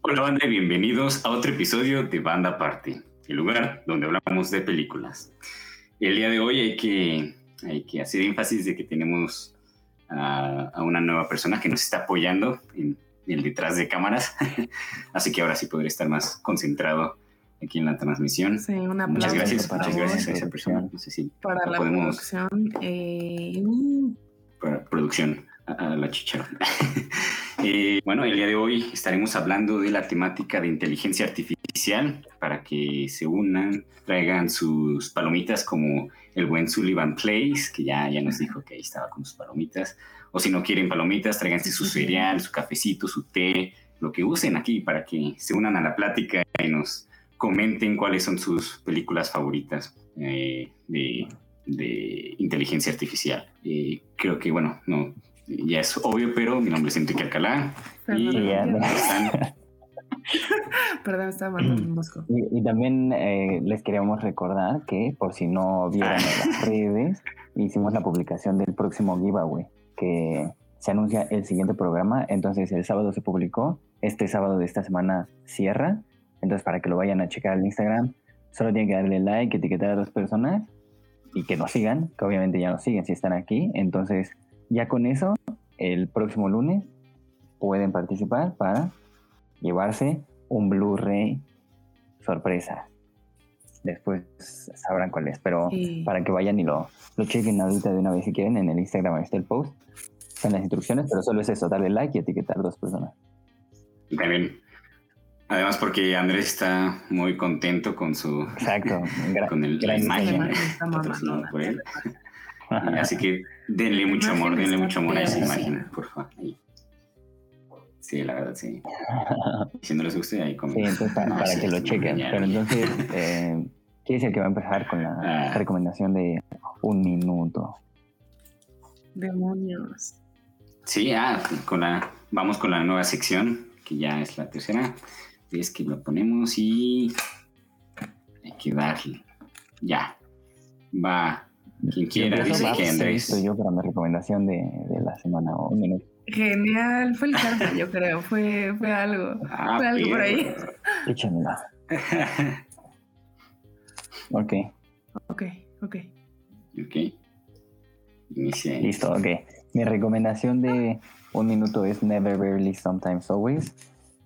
Hola banda y bienvenidos a otro episodio de Banda Party, el lugar donde hablamos de películas. El día de hoy hay que, hay que hacer énfasis de que tenemos a, a una nueva persona que nos está apoyando en, el detrás de cámaras, así que ahora sí podré estar más concentrado aquí en la transmisión. Sí, una muchas gracias, muchas gracias a esa persona. No sé si para la podemos, producción. Eh. Para producción a, la chichara. eh, bueno, el día de hoy estaremos hablando de la temática de inteligencia artificial para que se unan, traigan sus palomitas como el buen Sullivan Place, que ya, ya nos dijo que ahí estaba con sus palomitas. O si no quieren palomitas, tráiganse su cereal, su cafecito, su té, lo que usen aquí para que se unan a la plática y nos comenten cuáles son sus películas favoritas eh, de, de, inteligencia artificial. Eh, creo que, bueno, no, ya es obvio, pero mi nombre es Enrique Alcalá. y Perdón, estaba mandando un mosco. Y, también eh, les queríamos recordar que, por si no vieron en las redes, hicimos la publicación del próximo giveaway, que se anuncia el siguiente programa. Entonces, el sábado se publicó, este sábado de esta semana cierra. Entonces, para que lo vayan a checar al Instagram, solo tienen que darle like, etiquetar a dos personas y que nos sigan, que obviamente ya nos siguen si están aquí. Entonces, ya con eso, el próximo lunes pueden participar para llevarse un Blu-ray sorpresa. Después sabrán cuál es, pero para que vayan y lo, lo chequen ahorita de una vez si quieren, en el Instagram está el post, están las instrucciones, pero solo es eso, darle like y etiquetar dos personas. Y también, además porque Andrés está muy contento con su... Exacto, con el, la imagen por él. Así que denle mucho amor, denle mucho amor a esa imagen, por favor. Sí, la verdad, sí. Si no les gusta, ahí comenten. Sí, entonces para, que lo chequen. Pero entonces, eh, ¿quién es el que va a empezar con la ah. recomendación de un minuto? Demonios. Sí, ah, con la, vamos con la nueva sección, que ya es la tercera. Es que lo ponemos y hay que darle. Ya. Va quien quiera, dice que Andrés. yo para mi recomendación de, la semana o un minuto. Genial, fue el carta, yo creo, fue, fue algo, ah, fue algo por ahí. Échamela. ok. Ok, ok. Ok. Inicia. Listo, ok. Mi recomendación de un minuto es Never Rarely Sometimes Always.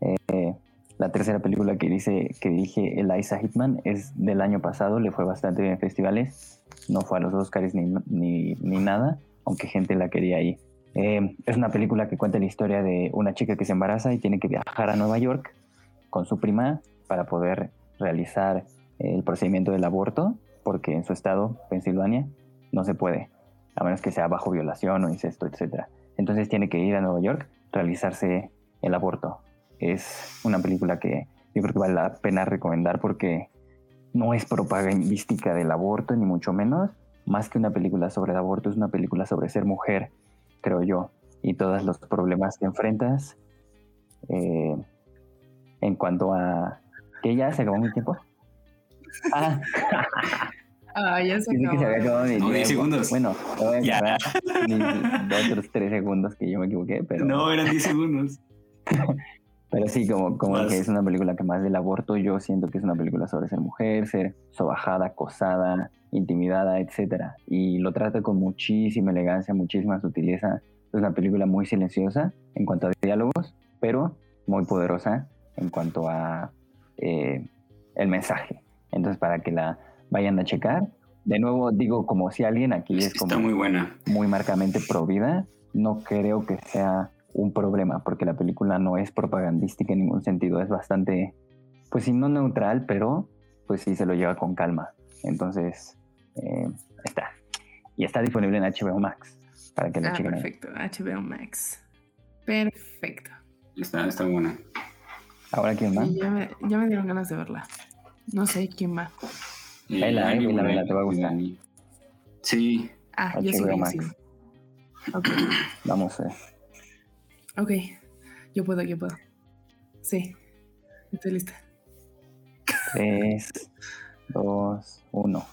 Eh, la tercera película que, dice, que dirige Eliza Hitman es del año pasado, le fue bastante bien en festivales no fue a los Oscars ni, ni, ni nada, aunque gente la quería ahí. Eh, es una película que cuenta la historia de una chica que se embaraza y tiene que viajar a Nueva York con su prima para poder realizar el procedimiento del aborto, porque en su estado, Pensilvania, no se puede, a menos que sea bajo violación o incesto, etc. Entonces tiene que ir a Nueva York, realizarse el aborto. Es una película que yo creo que vale la pena recomendar porque no es propagandística del aborto, ni mucho menos. Más que una película sobre el aborto, es una película sobre ser mujer, creo yo, y todos los problemas que enfrentas. Eh, en cuanto a. ¿Qué ya se acabó mi tiempo? Ah. ah ya se acabó. Que se había acabado mi no, 10 segundos. Bueno, voy a ya. otros 3 segundos que yo me equivoqué, pero. No, eran 10 segundos. Pero sí, como, como que es una película que más del aborto, yo siento que es una película sobre ser mujer, ser sobajada, acosada, intimidada, etc. Y lo trata con muchísima elegancia, muchísima sutileza. Es una película muy silenciosa en cuanto a diálogos, pero muy poderosa en cuanto a eh, el mensaje. Entonces, para que la vayan a checar. De nuevo, digo, como si alguien aquí es, como muy buena. Muy marcamente pro vida, no creo que sea un problema, porque la película no es propagandística en ningún sentido, es bastante, pues sí, no neutral, pero pues sí se lo lleva con calma. Entonces, eh, está. Y está disponible en HBO Max, para que lo ah, Perfecto, HBO Max. Perfecto. Está, está buena. ¿Ahora quién va? ya, me, ya, me, dieron ganas de verla. No sé quién va. Eh, vela, eh, vela, te va a gustar. Sí. Ah, HBO yo Max. Okay. Vamos a ver. Ok, yo puedo, yo puedo. Sí, estoy lista. 3, 2, 1.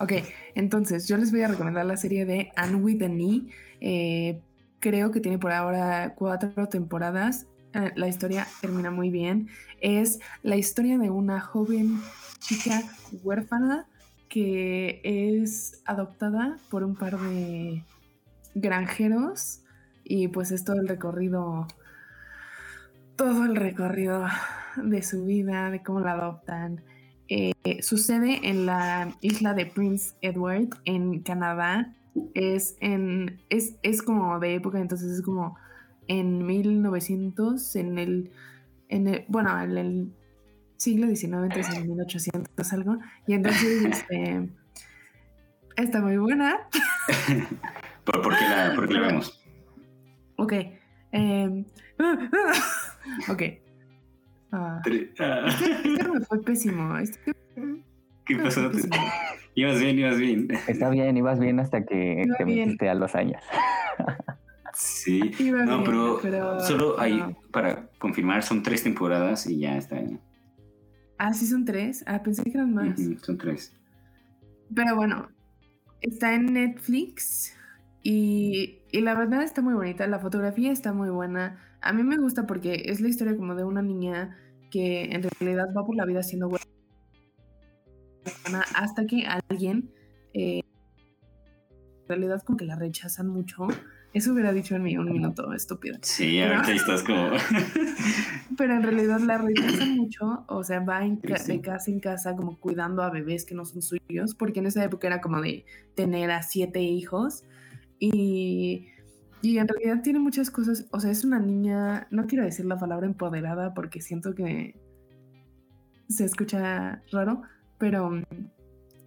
Ok, entonces yo les voy a recomendar la serie de Anne with the Knee. Eh, creo que tiene por ahora cuatro temporadas. eh, la historia termina muy bien. Es la historia de una joven chica huérfana que es adoptada por un par de granjeros y pues es todo el recorrido, todo el recorrido de su vida, de cómo la adoptan. Eh, sucede en la isla de Prince Edward, en Canadá. Es, en, es, es como de época, entonces es como en 1900, en el, en el bueno, en el siglo XIX, entonces en 1800 algo. Y entonces, este, está muy buena. ¿Por, qué la, por qué la vemos? Ok. Eh, ok. Ah. Este, me fue pésimo. Este, ¿Qué pasó? Ibas bien, ibas bien. Está bien, ibas bien hasta que te metiste a los años. Sí, no, pero, solo hay, para confirmar, son tres temporadas y ya está. Ah, sí, son tres. Ah, pensé que eran más. son tres. Pero bueno, está en Netflix y, y, la verdad está muy bonita. La fotografía está muy buena. A mí me gusta porque es la historia como de una niña que en realidad va por la vida siendo buena hasta que alguien eh, en realidad como que la rechazan mucho eso hubiera dicho en mí un minuto, estúpido. Sí, ahorita estás como. Pero en realidad la rechazan mucho, o sea, va de casa en casa como cuidando a bebés que no son suyos, porque en esa época era como de tener a siete hijos. Y, en realidad tiene muchas cosas, o sea, es una niña, no quiero decir la palabra empoderada porque siento que se escucha raro, pero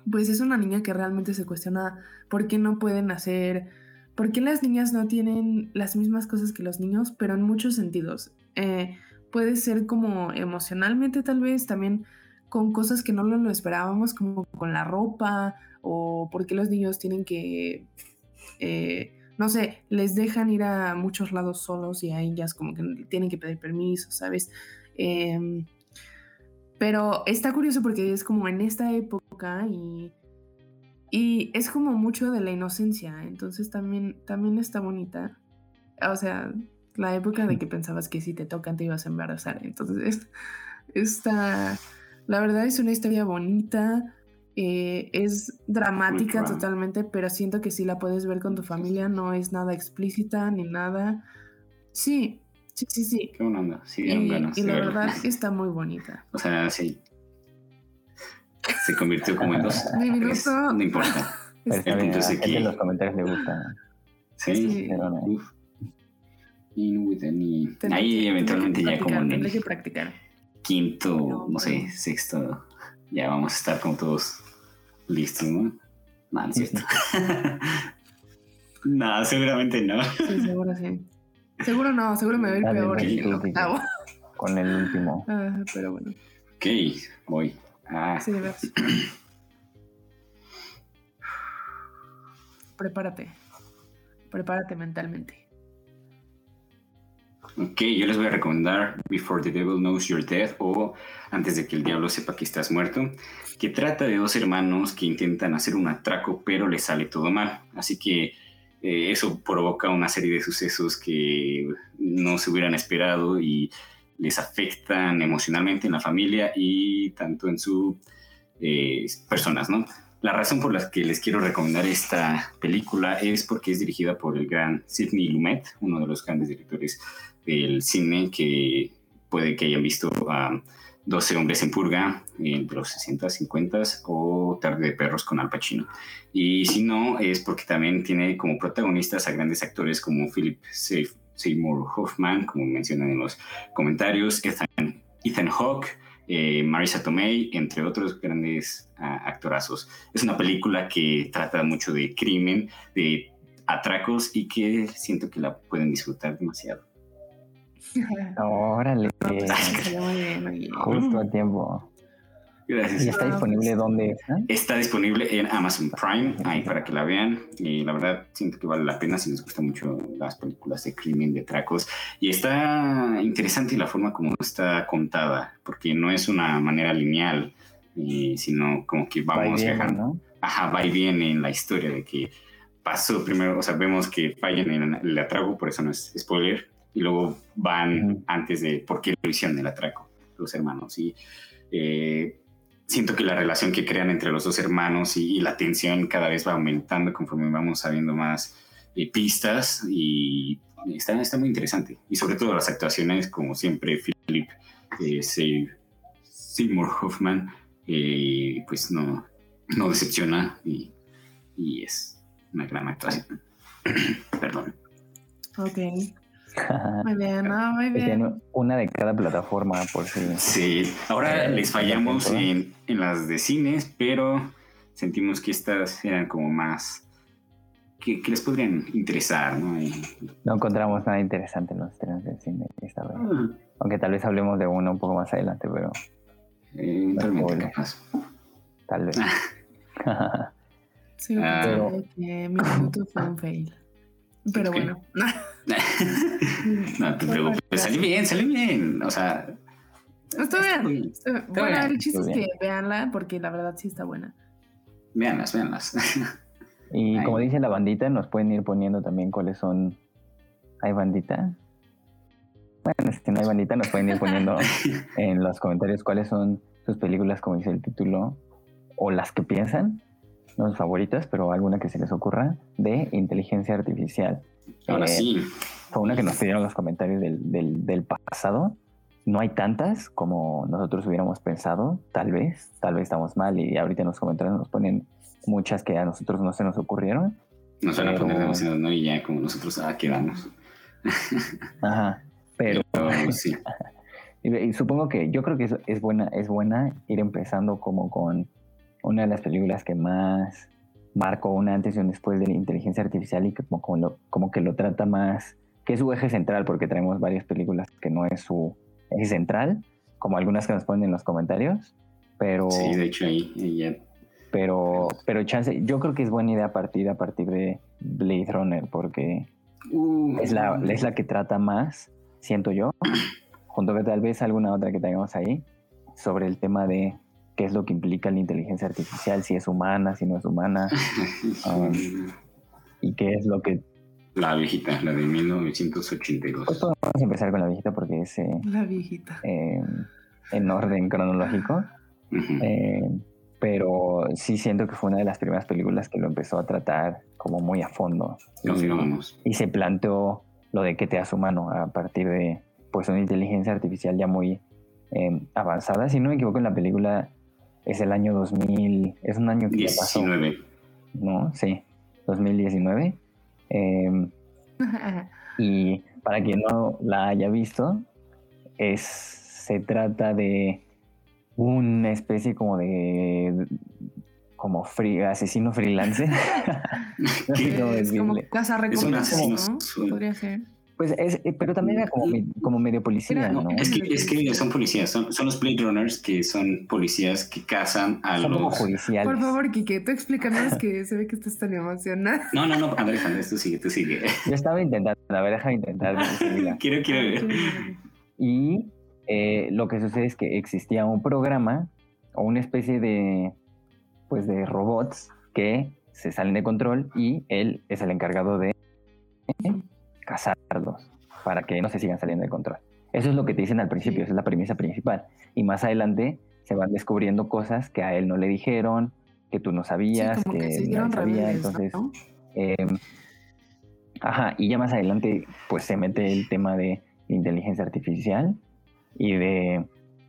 pues es una niña que realmente se cuestiona por qué no pueden hacer ¿por qué las niñas no tienen las mismas cosas que los niños? Pero en muchos sentidos. Eh, puede ser como emocionalmente tal vez, también con cosas que no lo esperábamos, como con la ropa, o por qué los niños tienen que, eh, no sé, les dejan ir a muchos lados solos y a ellas como que tienen que pedir permiso, ¿sabes? Em, pero está curioso porque es como en esta época y y es como mucho de la inocencia, entonces también, también está bonita. O sea, la época de que pensabas que si te tocan te ibas a embarazar. Entonces, está, la verdad es una historia bonita, eh, es dramática totalmente, pero siento que si la puedes ver con tu familia, no es nada explícita ni nada. Sí, sí, sí, sí. Qué onda, sí, y, ganas. Y la verdad está muy bonita. O sea, sí, se convirtió como en dos. no importa. Aquí... los comentarios le gustan. Sí, sí. Ahí eventualmente ya como en el que practicar. quinto, no sé, sexto, ya vamos a estar como todos listos, ¿no? No, no cierto. no, seguramente no. Sí, seguro sí. Seguro no, seguro me voy a ir peor que el octavo. Con el último. Ah, pero bueno. Ok, voy. Ah. Sí, Prepárate. Prepárate mentalmente. Ok, yo les voy a recomendar Before the Devil Knows You're Dead o Antes de que el diablo sepa que estás muerto, que trata de dos hermanos que intentan hacer un atraco pero les sale todo mal. Así que eh, eso provoca una serie de sucesos que no se hubieran esperado y les afectan emocionalmente en la familia y tanto en sus eh, personas, ¿no? La razón por la que les quiero recomendar esta película es porque es dirigida por el gran Sidney Lumet, uno de los grandes directores del cine que puede que hayan visto a 12 hombres en purga entre los 60, 50 o Tarde de perros con Al Pacino. Y si no, es porque también tiene como protagonistas a grandes actores como Philip Seymour Hoffman, como mencionan en los comentarios, Ethan, Hawke, eh, Marisa Tomei, entre otros grandes ah, actorazos. Es una película que trata mucho de crimen, de atracos y que siento que la pueden disfrutar demasiado. Órale. Justo a tiempo. Gracias. ¿Y está disponible dónde? Está disponible en Amazon Prime, ahí para que la vean. Y la verdad, siento que vale la pena si les gustan mucho las películas de crimen, de tracos. Y está interesante la forma como está contada, porque no es una manera lineal, sino como que vamos viajando. Ajá, va y viene en la historia de que pasó primero, o sea, vemos que fallan en el atraco, por eso no es spoiler, y luego van antes de por qué lo hicieron el atraco, los hermanos. Y eh, siento que la relación que crean entre los dos hermanos y, la tensión cada vez va aumentando conforme vamos sabiendo más eh, pistas y está, está muy interesante. Y sobre todo las actuaciones, como siempre, Philip eh, Seymour Hoffman, eh, pues no, no decepciona y, y es una gran actuación. Perdón. Ok. Muy bien, muy bien. Una de cada plataforma, por si. Sí, ahora eh, les fallamos en, en, las de cines, pero sentimos que estas eran como más. que, les podrían interesar, ¿no? No encontramos nada interesante en los estrenos de cine esta vez. Ah. Aunque tal vez hablemos de uno un poco más adelante, pero. Eh, Tal vez. sí, ah. pero... que mi minuto fue un fail. Pero bueno. no te preocupes, salí bien, salí bien. O sea. Está bien. bueno, el chiste es que veanla porque la verdad sí está buena. Veanlas, veanlas. Y como dice la bandita, nos pueden ir poniendo también cuáles son. ¿Hay bandita? Bueno, si no hay bandita, nos pueden ir poniendo en los comentarios cuáles son sus películas, como dice el título, o las que piensan no favoritas, pero alguna que se les ocurra, de inteligencia artificial. Ahora eh, sí. Fue una que nos pidieron los comentarios del, del, pasado. No hay tantas como nosotros hubiéramos pensado, tal vez, tal vez estamos mal y ahorita en los comentarios nos ponen muchas que a nosotros no se nos ocurrieron. Nos van a poner demasiado, ¿no? Y ya como nosotros, ah, quedamos. Ajá, pero... sí. y, supongo que yo creo que es, es, buena, es buena ir empezando como con una de las películas que más marcó un antes y un después de la inteligencia artificial y que como, como, que lo trata más, que es su eje central, porque tenemos varias películas que no es su eje central, como algunas que nos ponen en los comentarios, pero... Sí, de hecho ahí, ya... Pero, pero chance, yo creo que es buena idea partir a partir de Blade Runner, porque uh. es, la, es la que trata más, siento yo, junto con tal vez alguna otra que tengamos ahí, sobre el tema de qué es lo que implica la inteligencia artificial, si es humana, si no es humana, um, y qué es lo que... La viejita, la de 1982. Pues vamos a empezar con la viejita porque es... Eh, la viejita. Eh, en orden cronológico. Eh, pero sí siento que fue una de las primeras películas que lo empezó a tratar como muy a fondo. y, y se planteó lo de que te hace humano a partir de pues una inteligencia artificial ya muy avanzada. Si no me equivoco, en la película es el año 2000, es un año que 19. Ya pasó. ¿No? Sí, 2019. Em, y para quien no la haya visto, es, se trata de una especie como de como free, asesino freelance. no sé es como casa es un asesino, ¿no? Podría ser. Pues es, eh, pero también era como, como medio policía, ¿no? Es que, es que son policías, son, son, los Blade Runners que son policías que cazan a son los... Como judiciales. Por favor, Kike, tú explícanos que se ve que estás tan emocionado. No, no, no, Andrés, Andrés, tú sigue, tú sigue. Yo estaba intentando, a ver, déjame intentar. quiero, quiero ver. Y eh, lo que sucede es que existía un programa o una especie de, pues, de robots que se salen de control y él es el encargado de cazarlos para que no se sigan saliendo de control. Eso es lo que te dicen al principio, esa es la premisa principal. Y más adelante se van descubriendo cosas que a él no le dijeron, que tú no sabías, que, no sabía. Entonces, em, ajá, y ya más adelante, pues se mete el tema de inteligencia artificial y de,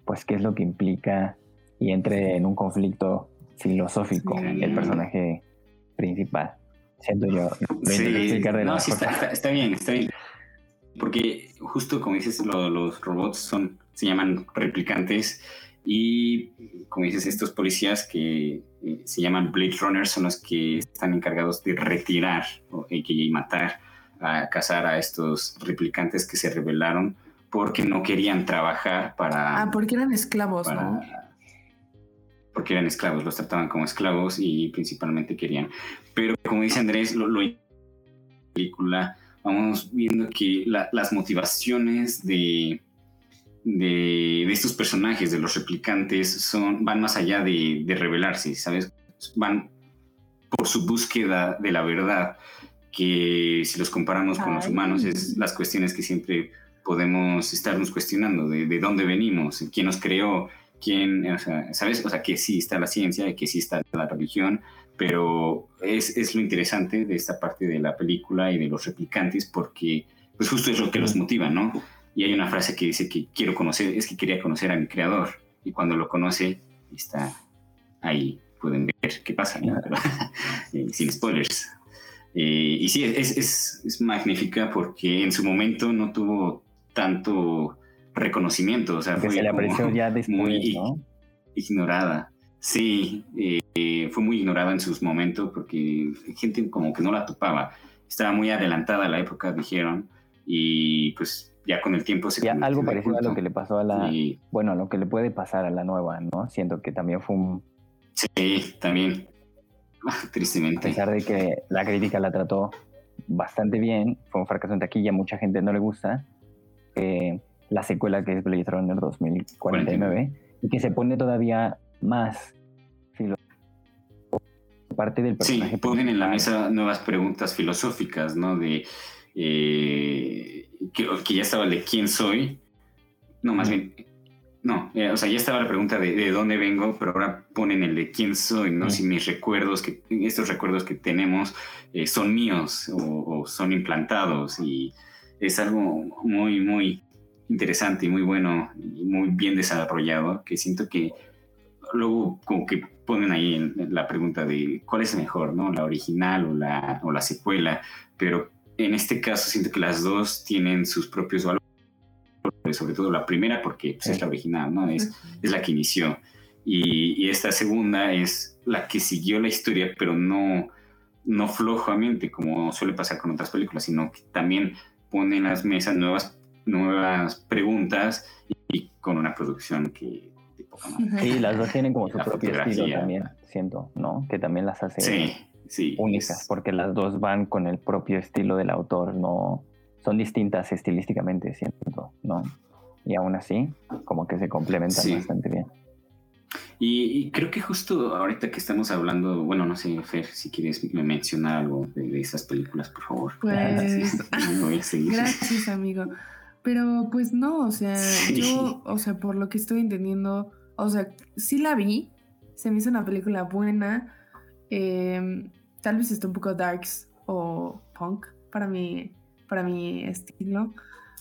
pues, qué es lo que implica y entre en un conflicto filosófico el personaje principal siento yo. Sí, no, sí está, bien, está bien. Porque justo como dices, los robots son, se llaman replicantes y como dices, estos policías que eh, se llaman Blade Runners son los que están encargados de retirar y matar, a cazar a estos replicantes que se rebelaron porque no querían trabajar para... Ah, porque eran esclavos, ¿no? Porque eran esclavos, los trataban como esclavos y principalmente querían. Pero como dice Andrés, lo, lo película vamos viendo que las motivaciones de, de, estos personajes, de los replicantes, son, van más allá de, revelarse, ¿sabes? Van por su búsqueda de la verdad, que si los comparamos con los humanos es las cuestiones que siempre podemos estarnos cuestionando de, de dónde venimos, quién nos creó, quién, o sea, ¿sabes? O sea, que sí está la ciencia, que sí está la religión, pero es, es, lo interesante de esta parte de la película y de los replicantes porque pues justo es lo que los motiva, ¿no? Y hay una frase que dice que quiero conocer, es que quería conocer a mi creador y cuando lo conoce está ahí, pueden ver qué pasa, ¿no? Eh, sin spoilers. Eh, y sí, es, es, es magnífica porque en su momento no tuvo tanto reconocimiento, o sea, fue se le apreció ya después, muy ¿no? ignorada. Sí, eh, fue muy ignorada en sus momentos porque gente como que no la topaba. Estaba muy adelantada a la época, dijeron, y pues ya con el tiempo se... Ya, algo parecido a lo que le pasó a la... Bueno, a lo que le puede pasar a la nueva, ¿no? Siento que también fue un... Sí, también. Tristemente. A pesar de que la crítica la trató bastante bien, fue un fracaso en taquilla, mucha gente no le gusta. Eh, la secuela que es Blade Runner 2049 y que se pone todavía más parte del personaje. Sí, ponen en la mesa nuevas preguntas filosóficas, ¿no? De eh, que, ya estaba el de quién soy, no, más bien, no, eh, o sea, ya estaba la pregunta de, de, dónde vengo, pero ahora ponen el de quién soy, ¿no? Si mis recuerdos, que estos recuerdos que tenemos eh, son míos o, o, son implantados y es algo muy, muy interesante y muy bueno y muy bien desarrollado, que siento que luego como que ponen ahí en la pregunta de cuál es mejor, ¿no? La original o la, o la secuela, pero en este caso siento que las dos tienen sus propios valores, sobre todo la primera porque pues, es la original, ¿no? Es, es la que inició. Y, y, esta segunda es la que siguió la historia, pero no, no flojamente como suele pasar con otras películas, sino que también pone en las mesas nuevas nuevas preguntas y, con una producción que... Sí, las dos tienen como su propio estilo también, siento, ¿no? Que también las hace sí, sí, únicas, porque las dos van con el propio estilo del autor, no son distintas estilísticamente, siento, ¿no? Y aún así, como que se complementan bastante bien. Y, creo que justo ahorita que estamos hablando, bueno, no sé, Fer, si quieres mencionar algo de, esas películas, por favor. Pues, gracias, amigo. Pero pues no, o sea, yo, o sea, por lo que estoy entendiendo, o sea, sí la vi, se me hizo una película buena, em, tal vez está un poco darks o punk para mi, para mi estilo.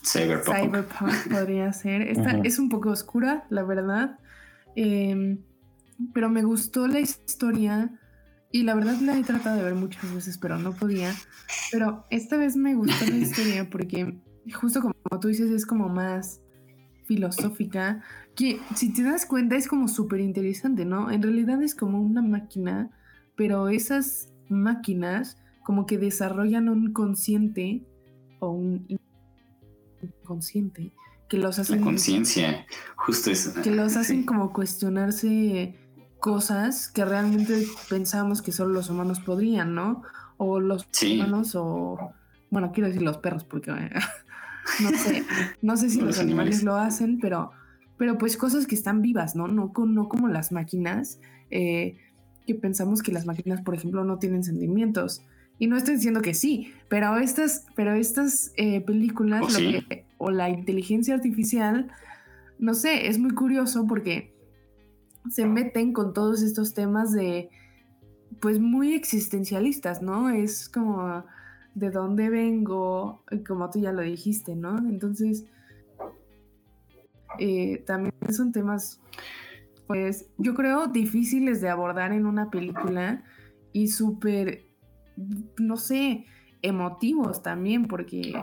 Cyberpunk. Cyberpunk podría ser. Esta es un poco oscura, la verdad. Em, pero me gustó la historia y la verdad la he tratado de ver muchas veces, pero no podía. Pero esta vez me gustó la historia porque justo como tú dices, es como más filosófica, que si te das cuenta es como súper interesante, ¿no? En realidad es como una máquina, pero esas máquinas como que desarrollan un consciente o un inconsciente que los hacen... La conciencia, justo eso. Que los hacen como cuestionarse cosas que realmente pensamos que solo los humanos podrían, ¿no? O los humanos o... Bueno, quiero decir los perros porque no sé, no sé si los, animales, lo hacen, pero, pero pues cosas que están vivas, ¿no? No, no como las máquinas, eh, que pensamos que las máquinas, por ejemplo, no tienen sentimientos. Y no estoy diciendo que sí, pero estas, pero estas eh, películas o la inteligencia artificial, no sé, es muy curioso porque se meten con todos estos temas de, pues muy existencialistas, ¿no? Es como de dónde vengo, como tú ya lo dijiste, ¿no? Entonces, eh, también son temas, pues, yo creo difíciles de abordar en una película y súper, no sé, emotivos también, porque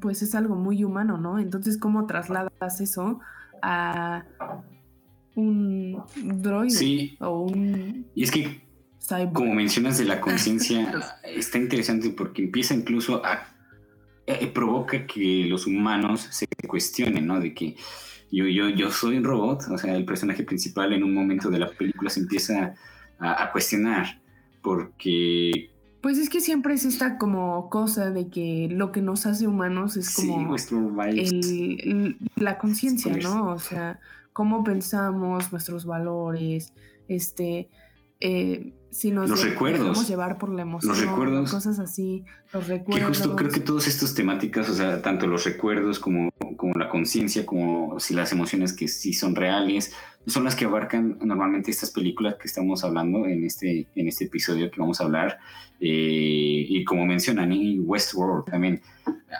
pues es algo muy humano, ¿no? Entonces, ¿cómo trasladas eso a un droide sí. o un... Y es que como mencionas de la conciencia, está interesante porque empieza incluso a, eh, provoca que los humanos se cuestionen, ¿no? De que yo, yo, yo soy un robot, o sea, el personaje principal en un momento de la película se empieza a, cuestionar porque... Pues es que siempre es esta como cosa de que lo que nos hace humanos es como la conciencia, ¿no? O sea, cómo pensamos, nuestros valores, este, eh, si nos los recuerdos llevar por la emoción, los recuerdos, cosas así, los recuerdos. Que justo creo que todas estas temáticas, o sea, tanto los recuerdos como, como la conciencia, como si las emociones que sí son reales, son las que abarcan normalmente estas películas que estamos hablando en este, en este episodio que vamos a hablar. Eh, y como mencionan, y Westworld también,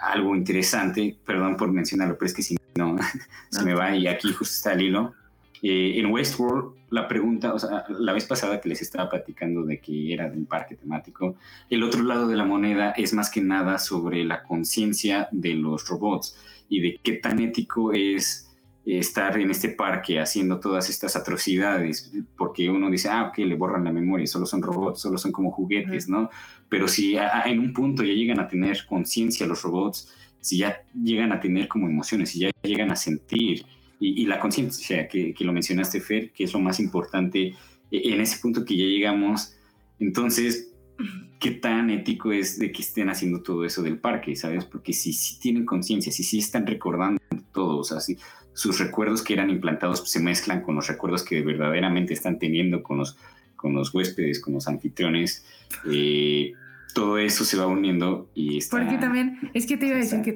algo interesante, perdón por mencionarlo, pero es que si no, se me va y aquí justo está el hilo. Eh, en Westworld, la pregunta, o sea, la vez pasada que les estaba platicando de que era de un parque temático, el otro lado de la moneda es más que nada sobre la conciencia de los robots y de qué tan ético es estar en este parque haciendo todas estas atrocidades, porque uno dice, ah, ok, le borran la memoria, solo son robots, solo son como juguetes, ¿no? Pero si en un punto ya llegan a tener conciencia los robots, si ya llegan a tener como emociones, si ya llegan a sentir, y, la conciencia que, que, lo mencionaste, Fer, que es lo más importante e, en ese punto que ya llegamos. Entonces, ¿qué tan ético es de que estén haciendo todo eso del parque, sabes? Porque si, si tienen conciencia, si sí están recordando todo, o sea, si sus recuerdos que eran implantados se mezclan con los recuerdos que verdaderamente están teniendo con los, con los huéspedes, con los anfitriones, eh, todo eso se va uniendo y está... Porque también, es que te iba a decir que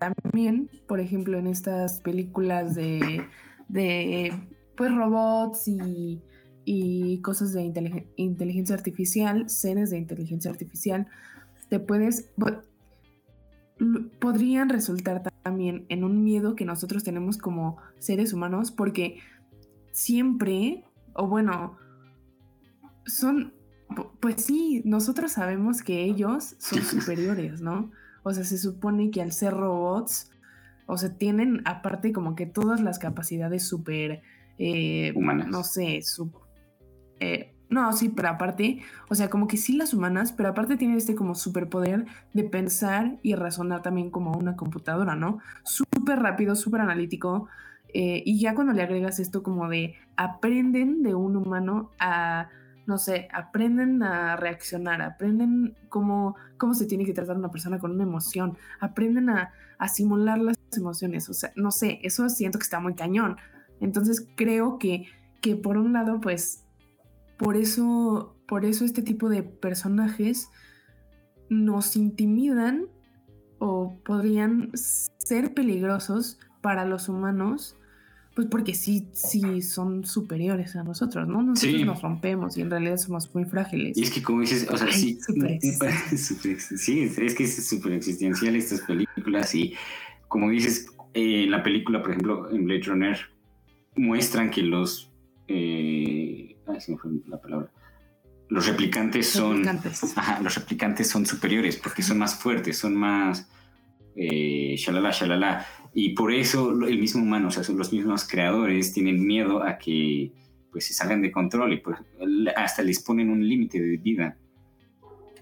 también, por ejemplo, en estas películas de, de pues robots y, y cosas de inteligencia artificial, seres de inteligencia artificial, te puedes podrían resultar también en un miedo que nosotros tenemos como seres humanos porque siempre o bueno son pues sí, nosotros sabemos que ellos son superiores, ¿no? O sea, se supone que al ser robots, o sea, tienen aparte como que todas las capacidades súper... Eh, humanas. No sé, eh, no, sí, pero aparte, o sea, como que sí las humanas, pero aparte tienen este como superpoder de pensar y razonar también como una computadora, ¿no? Súper rápido, súper analítico. Eh, y ya cuando le agregas esto como de aprenden de un humano a no sé, aprenden a reaccionar, aprenden cómo, cómo se tiene que tratar una persona con una emoción, aprenden a, simular las emociones, o sea, no sé, eso siento que está muy cañón. Entonces creo que, que por un lado, pues, por eso, por eso este tipo de personajes nos intimidan o podrían ser peligrosos para los humanos pues porque sí, sí son superiores a nosotros, ¿no? Nosotros nos rompemos y en realidad somos muy frágiles. Y es que como dices, o sea, sí, sí, es que es súper existencial estas películas y como dices, en la película, por ejemplo, en Blade Runner, muestran que los... Eh, ay, se me fue la palabra. Los replicantes son... Ajá, los replicantes son superiores porque son más fuertes, son más... Eh, shalala, shalala y por eso el mismo humano, o sea, los mismos creadores tienen miedo a que pues se salgan de control y pues hasta les ponen un límite de vida.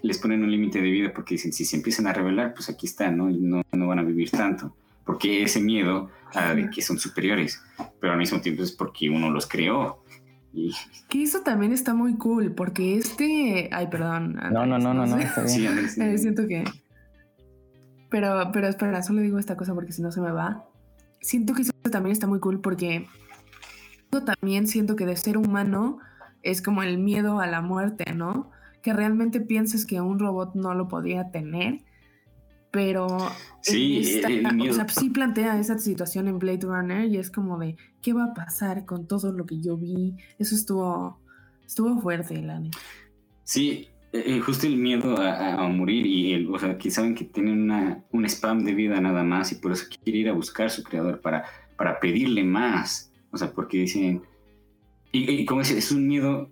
Les ponen un límite de vida porque dicen, si se empiezan a rebelar, pues aquí están, ¿no? No, no van a vivir tanto. Porque ese miedo a de que son superiores, pero al mismo tiempo es porque uno los creó. Y... Que eso también está muy cool, porque este... Ay, perdón. no, no, no, no, no. Sí, eh, siento que pero, pero espera, solo digo esta cosa porque si no se me va. Siento que eso también está muy cool porque yo también siento que de ser humano es como el miedo a la muerte, ¿no? Que realmente pienses que un robot no lo podía tener, pero sí, o sea, sí plantea esa situación en Blade Runner y es como de qué va a pasar con todo lo que yo vi. Eso estuvo estuvo fuerte, Lani. Sí, eh, eh, justo el miedo a, morir y el, o sea, que saben que tienen una, un spam de vida nada más y por eso quiere ir a buscar a su creador para, para pedirle más. O sea, porque dicen, y, como dice, es un miedo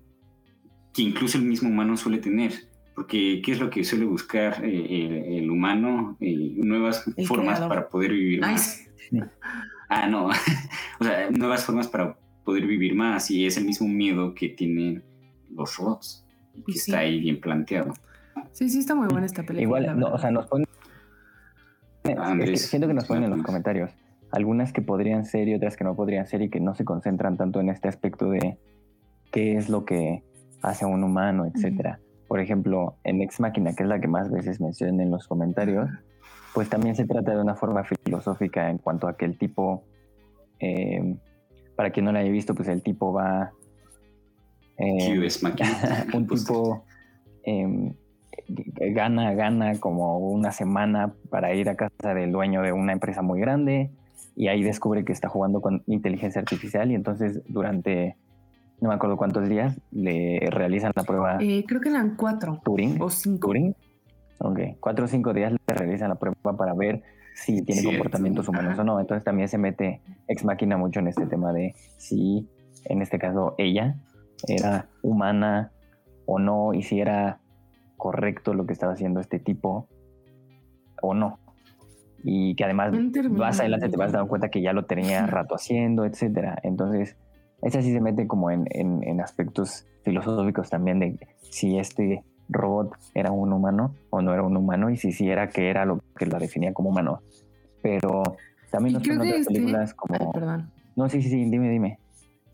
que incluso el mismo humano suele tener. Porque, ¿qué es lo que suele buscar eh, el, humano? nuevas formas para poder vivir más. Ah, no. o sea, nuevas formas para poder vivir más. Y es el mismo miedo que tienen los robots que está ahí bien planteado. Sí, sí, está muy buena esta película. Igual, o sea, nos ponen. siento que nos ponen en los comentarios algunas que podrían ser y otras que no podrían ser y que no se concentran tanto en este aspecto de qué es lo que hace a un humano, etcétera. Por ejemplo, en Ex Máquina, que es la que más veces mencionan en los comentarios, pues también se trata de una forma filosófica en cuanto a que el tipo, eh, para quien no la haya visto, pues el tipo va Eh, un tipo em, gana, gana como una semana para ir a casa del dueño de una empresa muy grande y ahí descubre que está jugando con inteligencia artificial y entonces durante no me acuerdo cuántos días le realizan la prueba. Eh, creo que eran cuatro. Turing. O cinco. Turing. Ok, cuatro o cinco días le realizan la prueba para ver si tiene comportamientos humanos o no. Entonces también se mete ex máquina mucho en este tema de si, en este caso, ella era humana o no, y si era correcto lo que estaba haciendo este tipo o no. Y que además más adelante te vas dar cuenta que ya lo tenía rato haciendo, etcétera. Entonces, esa sí se mete como en, en, aspectos filosóficos también de si este robot era un humano o no era un humano y si sí era que era lo que la definía como humano. Pero también nos otras este películas como... No, sí, sí, sí, dime, dime.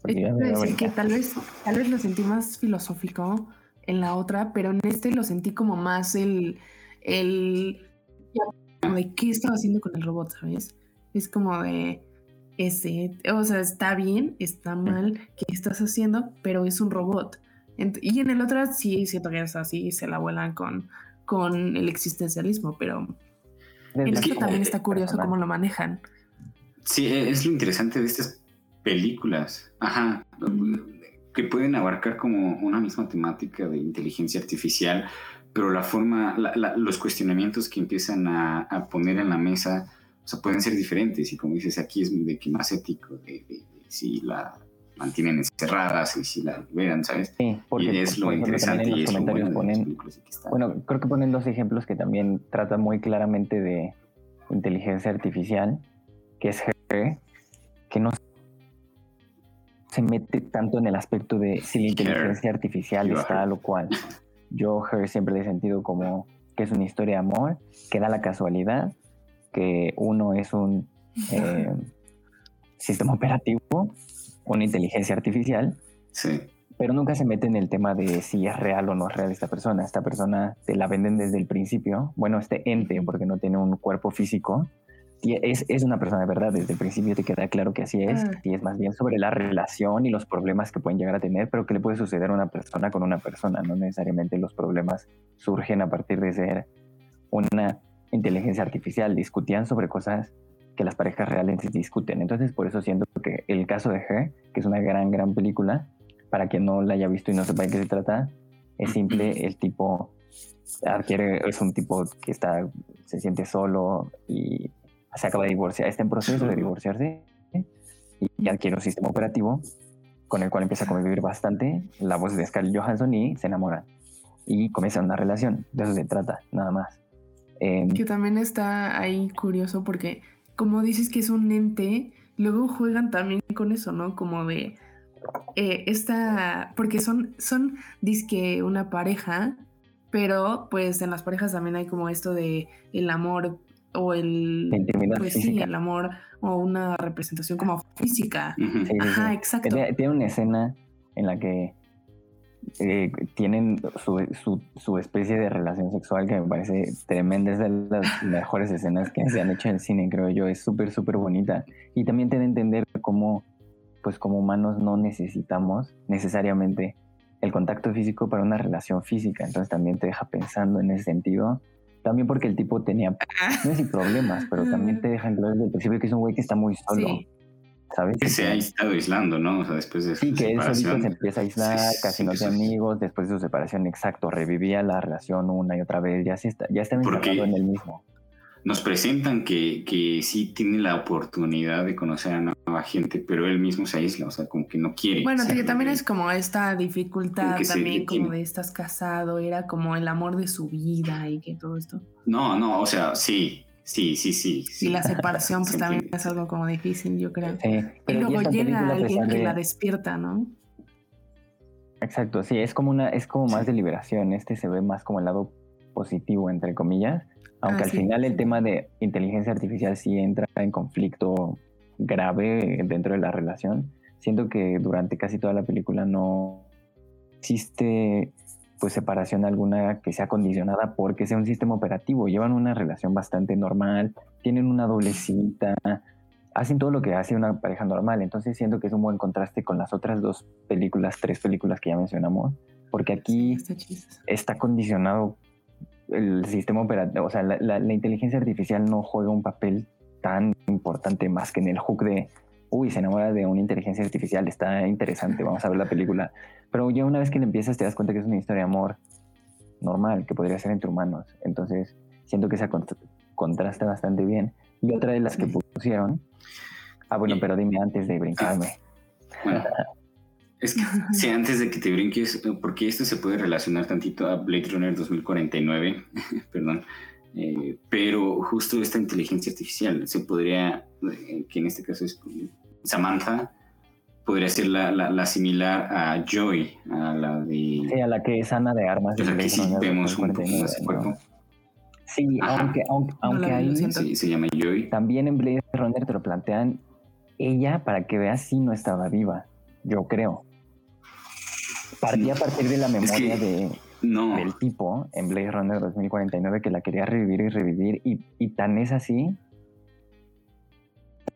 Decir que tal vez, tal vez lo sentí más filosófico en la otra, pero en este lo sentí como más el, el de qué estaba haciendo con el robot, ¿sabes? Es como de ese, o sea, está bien, está mal, ¿qué estás haciendo? Pero es un robot. Y en el otro sí siento que es así, se la vuelan con, con el existencialismo, pero en esto también está curioso cómo lo manejan. Sí, e, es lo interesante de estas películas, ajá, que pueden abarcar como una misma temática de inteligencia artificial, pero la forma, los cuestionamientos que empiezan a, poner en la mesa, o sea, pueden ser diferentes. Y como dices, aquí es de que más ético, de, si la mantienen encerradas y si la liberan, ¿sabes? Sí, porque es lo interesante y es comentarios ponen, bueno, creo que ponen dos ejemplos que también tratan muy claramente de inteligencia artificial, que es G, que no se mete tanto en el aspecto de si la inteligencia artificial está lo cual. Yo Her siempre he sentido como que es una historia de amor, que da la casualidad, que uno es un eh, sistema operativo, una inteligencia artificial, sí. pero nunca se mete en el tema de si es real o no es real esta persona. Esta persona te la venden desde el principio, bueno, este ente, porque no tiene un cuerpo físico, es, es, una persona de verdad, desde el principio te queda claro que así es, ah. y es más bien sobre la relación y los problemas que pueden llegar a tener, pero que le puede suceder a una persona con una persona, no necesariamente los problemas surgen a partir de ser una inteligencia artificial, discutían sobre cosas que las parejas reales discuten, entonces por eso siento que el caso de Her, que es una gran, gran película, para quien no la haya visto y no sepa de qué se trata, es simple, el tipo adquiere, es un tipo que está, se siente solo y se acaba de divorciar, está en proceso de divorciarse y adquiere un sistema operativo con el cual empieza a convivir bastante. La voz de Scarlett Johansson y se enamora y comienza una relación. De eso se trata, nada más. Em, que también está ahí curioso porque, como dices que es un ente, luego juegan también con eso, ¿no? Como de eh, esta, porque son, son, disque una pareja, pero pues en las parejas también hay como esto de el amor o el, pues sí, el amor o una representación como física. Ajá, exacto. Tiene, una escena en la que eh, tienen su, su, especie de relación sexual que me parece tremenda, es de las mejores escenas que se han hecho en el cine, creo yo, es súper, súper bonita. Y también te da a entender cómo, pues como humanos no necesitamos necesariamente el contacto físico para una relación física, entonces también te deja pensando en ese sentido también porque el tipo tenía, no sé si problemas, pero también te dejan claro desde el principio que es un güey que está muy solo. ¿Sabes? Que se ha estado aislando, ¿no? O sea, después de su Sí, que él solito se empieza a aislar, casi no tiene amigos, después de su separación, exacto, revivía la relación una y otra vez, ya, se está, ya está en el mismo nos presentan que, que sí tiene la oportunidad de conocer a gente, pero él mismo se aísla, o sea, como que no quiere. Bueno, que también es como esta dificultad también, como de estás casado, era como el amor de su vida y que todo esto. No, no, o sea, sí, sí, sí, sí. Y la separación pues también es algo como difícil, yo creo. y luego llega alguien que la despierta, ¿no? Exacto, sí, es como una, es como más de liberación. Este se ve más como el lado positivo, entre comillas aunque ah, al final el tema de inteligencia artificial sí entra en conflicto grave dentro de la relación, siento que durante casi toda la película no existe pues separación alguna que sea condicionada porque sea un sistema operativo. Llevan una relación bastante normal, tienen una doble cita, hacen todo lo que hace una pareja normal. Entonces siento que es un buen contraste con las otras dos películas, tres películas que ya mencionamos, porque aquí está, condicionado el sistema operativo, o sea, la, inteligencia artificial no juega un papel tan importante más que en el hook de, uy, se enamora de una inteligencia artificial, está interesante, vamos a ver la película. Pero ya una vez que le empiezas te das cuenta que es una historia de amor normal, que podría ser entre humanos. Entonces siento que se contrasta bastante bien. Y otra de las que pusieron Ah, bueno, pero dime antes de brincarme. Bueno, es que sí, antes de que te brinques, porque esto se puede relacionar tantito a Blade Runner 2049, perdón, eh, pero justo esta inteligencia artificial se podría, eh, que en este caso es Samantha, podría ser la, la, similar a Joy, a la de... Sí, a la que es Ana de Armas. O sea, que sí vemos un poco más cuerpo. Sí, aunque, aunque, aunque ahí sí, se llama Joy. También en Blade Runner te lo plantean ella, para que veas, sí no estaba viva, yo creo. Partía a partir de la memoria de, del tipo en Blade Runner 2049 que la quería revivir y revivir, y, tan es así.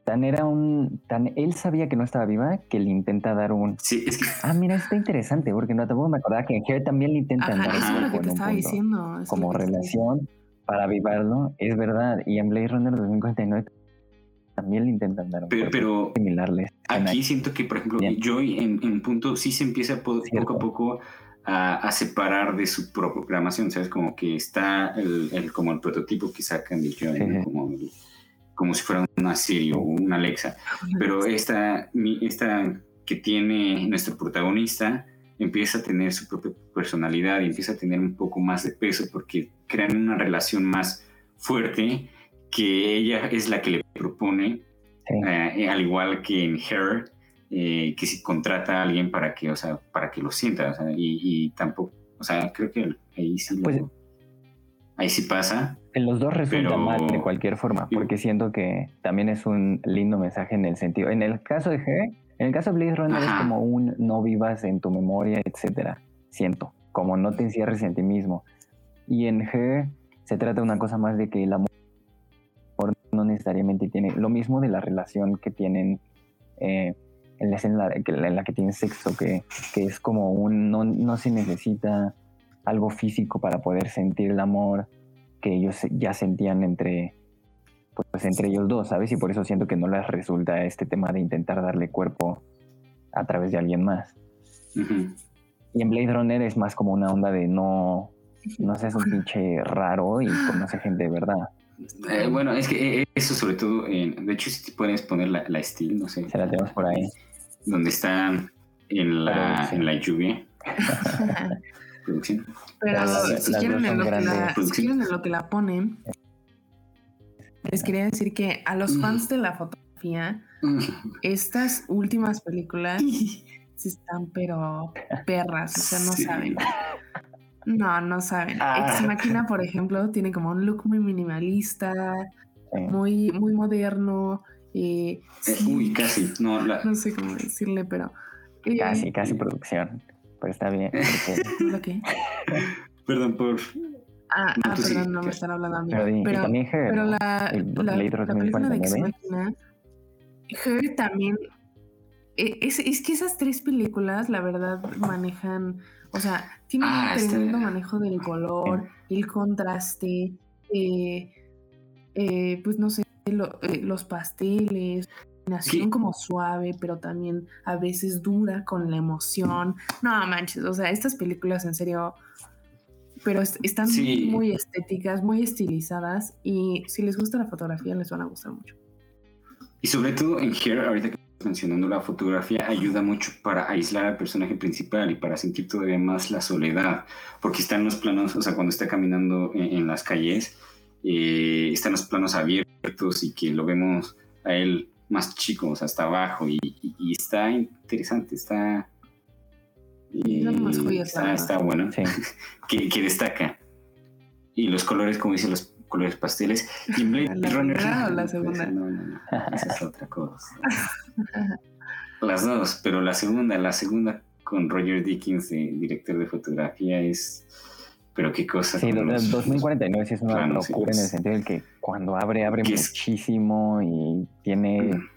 Tan era un. Tan él sabía que no estaba viva que le intenta dar un. Sí, es que. Ah, mira, está interesante, porque no tampoco me acordaba que en Hair también le intentan dar eso es lo que te estaba diciendo. Como relación para avivarlo, es verdad. Y en Blade Runner 2049 también le intentan dar un pero, pero aquí siento que por ejemplo Joy en, un punto sí se empieza poco a poco a, separar de su programación sabes como que está el, como el prototipo que sacan de Joy como, como si fuera una Siri o una Alexa. Pero esta esta que tiene nuestro protagonista empieza a tener su propia personalidad y empieza a tener un poco más de peso porque crean una relación más fuerte que ella es la que le propone, eh, al igual que en Her, eh, que si contrata a alguien para que, o sea, para que lo sienta, o sea, y, tampoco, o sea, creo que ahí sí, pues, ahí sí pasa. En los dos resulta mal de cualquier forma, porque siento que también es un lindo mensaje en el sentido, en el caso de Her, en el caso de Blade Runner es como un no vivas en tu memoria, etcétera, siento, como no te encierres en ti mismo. Y en Her se trata de una cosa más de que el amor no necesariamente tiene lo mismo de la relación que tienen eh, en la escena en la que tienen sexo, que, es como un, no, no, se necesita algo físico para poder sentir el amor que ellos ya sentían entre, pues, entre ellos dos, ¿sabes? Y por eso siento que no les resulta este tema de intentar darle cuerpo a través de alguien más. Y en Blade Runner es más como una onda de no, no seas un pinche raro y conoce gente de verdad. Eh, bueno, es que eh, eso sobre todo, de hecho si te puedes poner la, la Steel, no sé. Se la tenemos por ahí. Donde está en la, en la lluvia. Producción. Pero si, quieren en lo que la, si quieren en lo que la ponen, les quería decir que a los fans de la fotografía, estas últimas películas están pero perras, o sea, no saben. No, no saben. Ex ah. Máquina, por ejemplo, tiene como un look muy minimalista, muy, muy moderno. Eh, Uy, casi. No, no sé cómo decirle, pero. Eh, casi, casi producción. Pero está bien. ¿Lo qué? Perdón por. Ah, ah perdón, no me están hablando a mí. Pero, pero, también Her, pero la, la, la película de Máquina, Her también. Eh, es, es que esas tres películas, la verdad, manejan o sea, tiene un ah, tremendo manejo del color, el contraste, eh, eh, pues no sé, eh, los pasteles, nación como suave, pero también a veces dura con la emoción. No manches, o sea, estas películas en serio, pero están muy estéticas, muy estilizadas y si les gusta la fotografía les van a gustar mucho. Y sobre todo en Here, ahorita que mencionando la fotografía ayuda mucho para aislar al personaje principal y para sentir todavía más la soledad, porque están los planos, o sea, cuando está caminando en, las calles, eh, están los planos abiertos y que lo vemos a él más chico, o sea, hasta abajo y, está interesante, está... Eh, está, bueno, que, que destaca. Y los colores, como dicen los colores pasteles. Y Blade ¿La Runner. o la segunda? No, no, no. Esa es otra cosa. Las dos, pero la segunda, la segunda con Roger Dickens, director de fotografía, es. Pero qué cosa. Sí, el 2049 sí es una locura en el sentido de que cuando abre, abre muchísimo y tiene. Mm.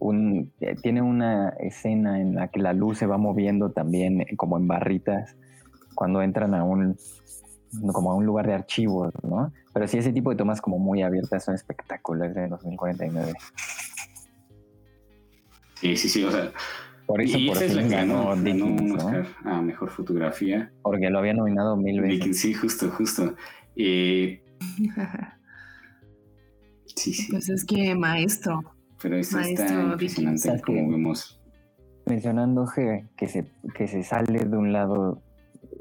un, eh, tiene una escena en la que la luz se va moviendo también eh, como en barritas cuando entran a un como a un lugar de archivos, ¿no? Pero sí, ese tipo de tomas como muy abiertas son espectaculares de 2049. Sí, sí, sí, o sea... Por eso y por esa es la fin que ganó, ganó ganó Dickens, un ¿no? A Mejor Fotografía. Porque lo había nominado mil veces. Dickens, sí, justo, justo. Eh, sí, sí. Pues es que maestro. Pero eso Maestro está impresionante ¿Sabes como vemos. Mencionando que, que, se, que se sale de un lado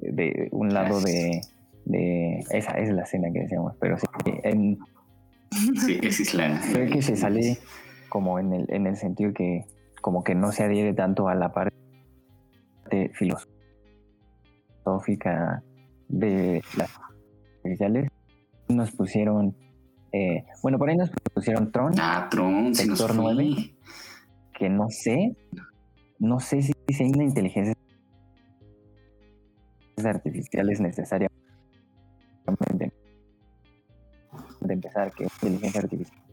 de un lado de, de esa es la escena que decíamos, pero sí, en, Sí, es la... Creo que se sale como en el, en el sentido que como que no se adhiere tanto a la parte filosófica de las artificiales. Nos pusieron, eh, bueno, por ahí nos pusieron Tron, Ah, Tron, Sector nueve. que no sé, no sé si, si hay una inteligencia artificiales necesariamente de empezar que inteligencia artificial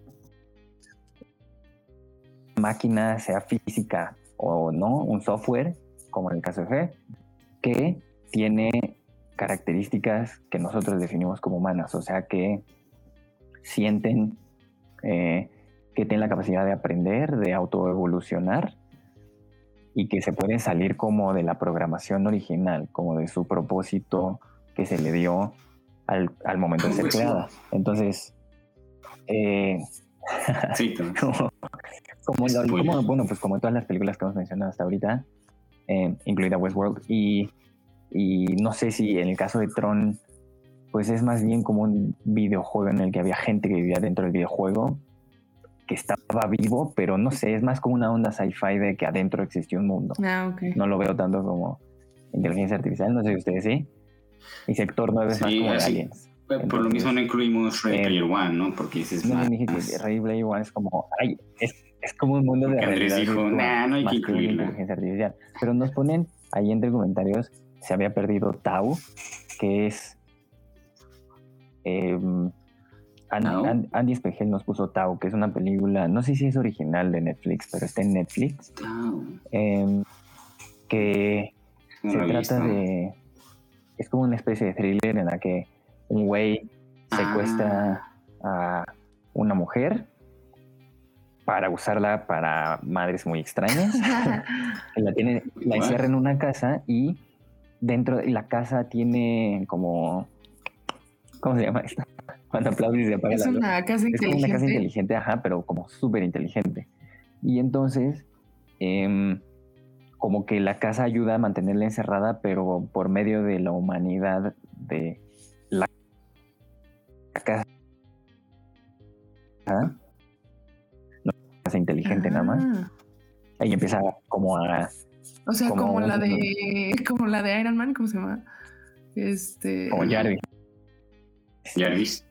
máquina sea física o no un software como en el caso de Fe que tiene características que nosotros definimos como humanas o sea que sienten eh, que tienen la capacidad de aprender de autoevolucionar y que se pueden salir como de la programación original, como de su propósito que se le dio al, al momento de ser Pues creada. Entonces, eh, Sí, como, como lo- Spoiler. como- bueno, pues como todas las películas que hemos mencionado hasta ahorita, eh, incluida Westworld, y, y no sé si en el caso de Tron, pues es más bien como un videojuego en el que había gente que vivía dentro del videojuego, que estaba vivo, pero no sé, es más como una onda sci-fi de que adentro existió un mundo. Ah. No lo veo tanto como inteligencia artificial, no sé si ustedes sí. Y Sector 9 es más como de así. Por lo mismo no incluimos Ready eh, Player One, ¿no? Porque ese es No, más... dije que Ray Player One es como, ay, es, es como un mundo de Andrés dijo, virtual, "Nah, no hay que incluirla". inteligencia artificial. Pero nos ponen ahí entre comentarios, se había perdido Tau, que es... em, Andy Espejel nos puso Tau, que es una película, no sé si es original de Netflix, pero está en Netflix, Tau. em, que No se trata visto. de... Es como una especie de thriller en la que un güey secuestra a una mujer para usarla para madres muy extrañas. la, tiene, la encierra en una casa y dentro de la casa tiene como... ¿Cómo se llama esto? Cuando aplaudes y se apaga es la luz. una casa Es como una casa inteligente. inteligente, ajá, pero como súper inteligente. Y entonces, em, como que la casa ayuda a mantenerla encerrada, pero por medio de la humanidad de casa. ¿Ah? No, casa inteligente nada más. Ah, Ahí empieza como a... O sea, Como como, la un- de como la de Iron Man, ¿cómo se llama? Este como Jarvis. Jarvis.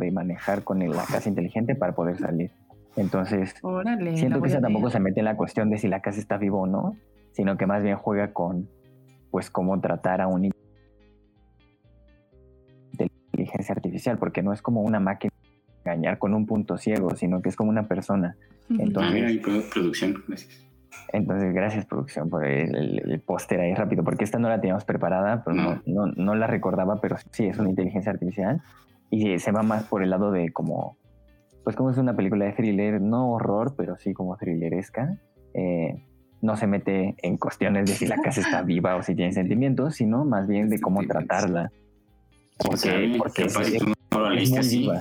de manejar con el- la casa inteligente para poder salir. Entonces, Órale. Siento que esa tampoco se mete en la cuestión de si la casa está viva o no, sino que más bien juega con, pues, cómo tratar a una inteligencia artificial, porque no es como una máquina engañar con un punto ciego, sino que es como una persona. Ah, Entonces- mira, hay produ- producción. Gracias. Entonces, gracias producción por el, el- el póster ahí rápido, porque esta no la teníamos preparada, pero no, no, no la recordaba, pero sí es una inteligencia artificial y se va más por el lado de como, pues como es una película de thriller, no horror, pero sí como thrilleresca. eh, no se mete en cuestiones de si la casa está viva o si tiene sentimientos, sino más bien de cómo tratarla. Porque, porque es, Capaz es- tú no lo leíste así.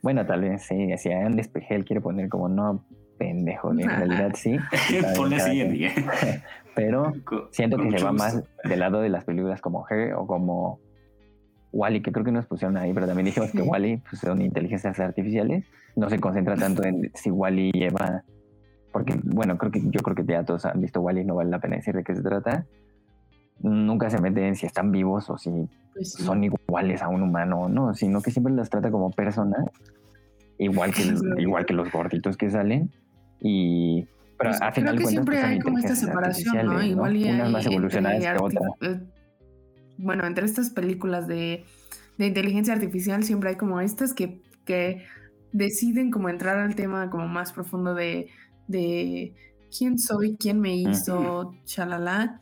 Bueno, tal vez sí, si Andy Espejel quiere poner como no pendejo, en realidad sí, Ponle. Andy. pero Con- Siento con que se va más del lado de las películas como Her o como Wally, que creo que nos pusieron ahí, pero también dijimos que. Wally pues, son inteligencias artificiales. No se concentra tanto en si Wally lleva. Porque, bueno, creo que yo creo que ya todos han visto Wally, no vale la pena decir de qué se trata. Nunca se mete en si están vivos o si Pues sí. son iguales a un humano, no, sino que siempre las trata como personas, igual que, igual que los gorditos que salen. Y. Pero Pues creo que siempre pues, hay como esta separación, ¿no? Igual y Unas hay más evolucionadas que otras. eh, Bueno, entre estas películas de, de inteligencia artificial siempre hay como estas que, que deciden como entrar al tema como más profundo de, de quién soy, quién me hizo, chalala.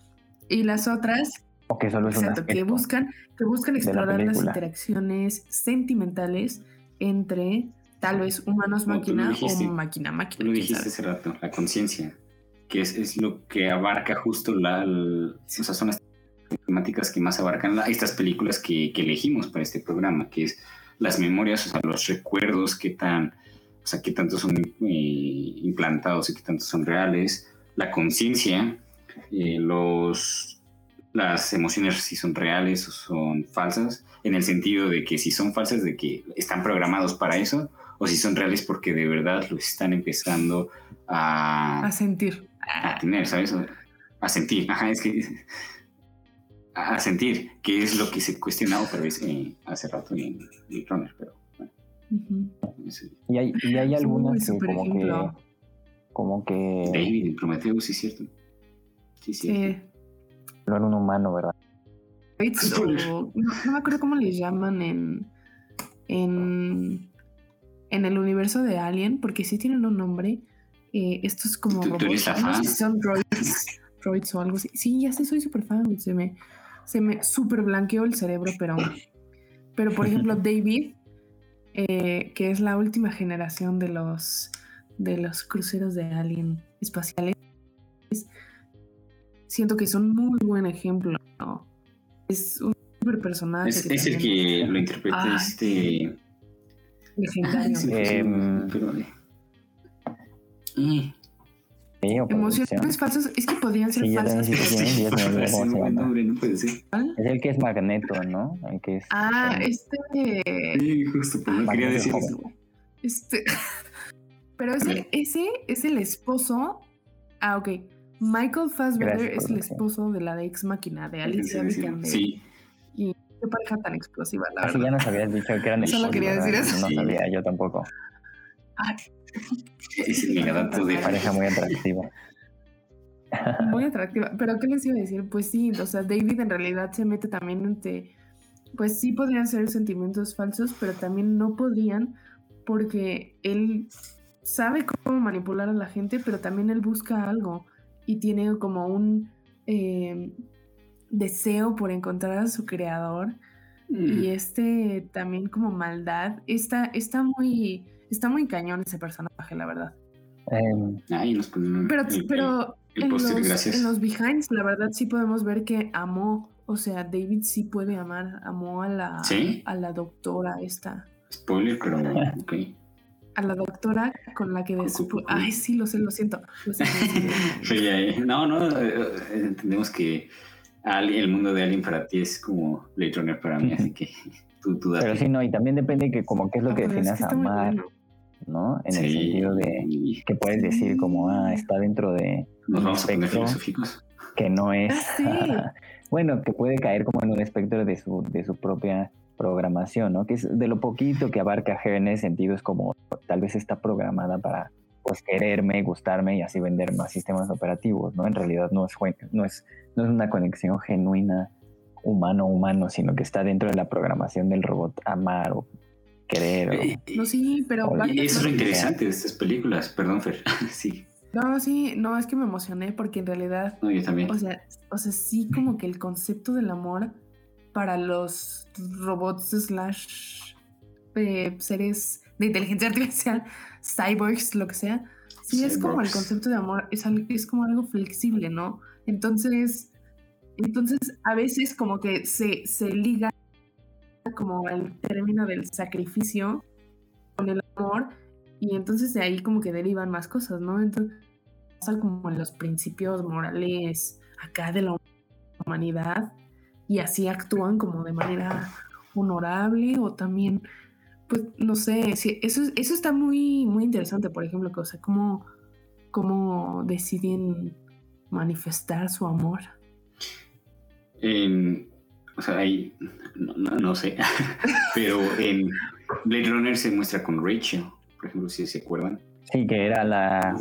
Y las otras o que solo es exacto, que buscan, que buscan explorar las interacciones sentimentales entre tal vez humanos máquina o máquina máquina. Lo dijiste hace rato, la conciencia, que es, es, lo que abarca justo la, o sea, son las temáticas que más abarcan estas películas que, que, elegimos para este programa, que es las memorias, o sea, los recuerdos, qué tan, o sea, qué tanto son eh, implantados y qué tanto son reales, la conciencia, eh, los, las emociones si son reales o son falsas, en el sentido de que si son falsas, de que están programados para eso, o si son reales porque de verdad lo están empezando a... A sentir. A tener, ¿sabes? A sentir, ajá, es que a sentir, que es lo que se cuestionaba otra vez eh, hace rato en el Runner, pero bueno. y, hay, y hay algunas que como que como que David en Prometeo, sí es cierto. Sí, sí. No era un humano, ¿verdad? no, me acuerdo cómo le llaman en, en en el universo de Alien, porque sí tienen un nombre. Eh, estos como robots, no sé son droids, droids o algo así. Sí, ya sé, soy súper fan. Se me, se me super blanqueó el cerebro, pero, pero por ejemplo, David, eh, que es la última generación de los, de los cruceros de Alien espaciales, siento que es un muy buen ejemplo. Es un super personaje. Es, es el que lo interpreta este. Legendario. Em, eh, Emociones falsas, es que podrían ser falsas. es el que es Magneto, ¿no? El que es, ah, este. Sí, justo, pero no quería decir eso. Este. Pero ese, ese es el esposo. Ah, ok. Michael Fassbender es el esposo de la de ex máquina de Alicia Vikander. Sí. Y qué pareja tan explosiva, la Así ya nos habías dicho que eran Solo quería decir eso. No sabía, yo tampoco. Ay, es de pareja muy atractiva. Muy atractiva. Pero ¿qué les iba a decir? Pues sí, o sea, David en realidad se mete también entre, pues sí podrían ser sentimientos falsos, pero también no podrían porque él sabe cómo manipular a la gente, pero también él busca algo y tiene como un eh, deseo por encontrar a su creador y este también como maldad está, está muy está muy cañón ese personaje, la verdad. Em, pero, pero en, los, en, los, behinds, la verdad sí podemos ver que amó, o sea, David sí puede amar, amó a la, a la doctora esta. Spoiler, pero ok. A la doctora con la que después... Ay, sí, lo sé, lo siento. no, no, eh, entendemos que el mundo de Alien para ti es como Blade Runner para mí, así que tú, tú Pero sí, no, y también depende que como qué es lo que definas amar. ¿no? En el sentido de que puedes decir como, ah, está dentro de Nos un espectro que no es, ah, bueno, que puede caer como en un espectro de su, de su propia programación, ¿no? Que es de lo poquito que abarca ese sentido, es como tal vez está programada para pues quererme, gustarme y así vender más sistemas operativos, ¿no? En realidad no es, no es, no es una conexión genuina humano-humano, sino que está dentro de la programación del robot amar o querer. No, sí, pero. eso es lo interesante de estas películas. Perdón, Fer. sí. No, sí, no, es que me emocioné porque en realidad. No, yo también. O sea, o sea, sí, como que el concepto del amor para los robots slash eh, seres de inteligencia artificial, cyborgs, lo que sea, sí es como el concepto de amor, es, es como algo flexible, ¿no? Entonces, entonces a veces como que se, se liga como el término del sacrificio con el amor y entonces de ahí como que derivan más cosas, ¿no? Entonces pasa como en los principios morales acá de la humanidad y así actúan como de manera honorable o también, pues no sé, eso, eso está muy, muy interesante, por ejemplo, que, o sea, cómo, cómo deciden manifestar su amor. O sea, ahí, no, sé, pero en Blade Runner se muestra con Rachel, por ejemplo, si se acuerdan. Sí, que era la...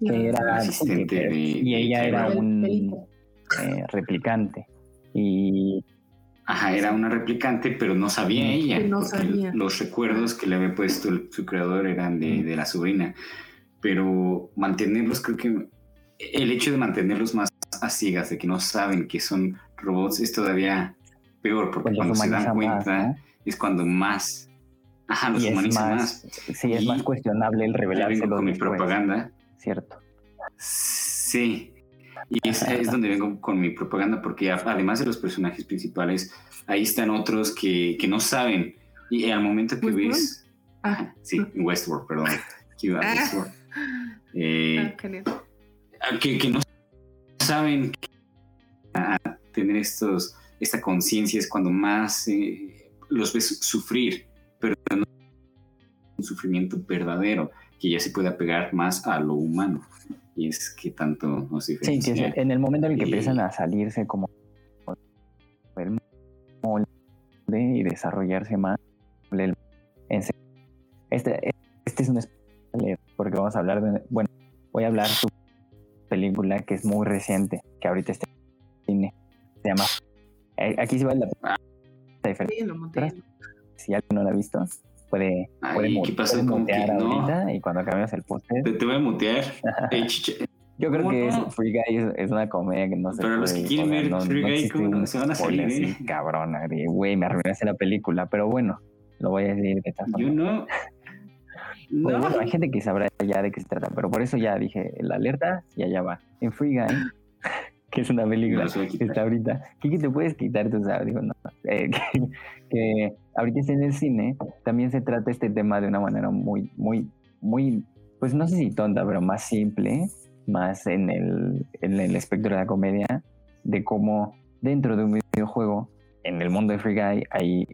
Que era asistente de, y ella era un eh, replicante. Y Ajá, era una replicante, pero no sabía ella. no sabía. Los recuerdos que le había puesto el- su creador eran de, de la sobrina. Pero mantenerlos, creo que el hecho de mantenerlos más a ciegas, de que no saben que son robots, es todavía peor, porque Pues cuando se dan más, cuenta es cuando más. Ajá, los Y es humaniza más. más, sí, es Y más cuestionable el revelárselo con mi propaganda. Cierto. Sí. Y es, es donde vengo con mi propaganda, porque además de los personajes principales, ahí están otros que, que no saben. Y al momento que ¿Westworld? ves. Ah, Sí, en Westworld, perdón. Ah. Westworld. Eh, ah, que, que no saben que a tener estos, esta conciencia es cuando más eh, los ves sufrir, pero no un sufrimiento verdadero, que ya se puede apegar más a lo humano. Y es que tanto nos Sí, diferencia. que es en el momento en el que Y- empiezan a salirse como el molde y desarrollarse más. el- en se- Este, este es un spoiler porque vamos a hablar de, bueno, voy a hablar de una película que es muy reciente, que ahorita está en cine. Se llama, eh, aquí sí vale la diferencia. Sí, lo monté. Si alguien no la ha visto, puede, Ay, puede, mu- ¿qué pasó puede con mutear que no? ahorita y cuando cambiamos el póster. Te, te voy a mutear. Yo creo ¿Cómo que no? es, Free Guy es, es una comedia que no se Pero los que quieren ver no, Free no Guy, existe ¿cómo no se van a salir, así, eh? cabrona, güey, me arruinaste la película, pero bueno, lo voy a decir de esta forma. Yo no. Pero No. bueno, hay gente que sabrá ya de qué se trata, pero por eso ya dije, la alerta y allá va. En Free Guy, que es una película a que está ahorita, Kiki, te puedes quitar tus audios, no, Eh, que, que ahorita en el cine, también se trata este tema de una manera muy, muy, muy, pues no sé si tonta, pero más simple, más en el, en el espectro de la comedia, de cómo dentro de un videojuego, en el mundo de Free Guy, hay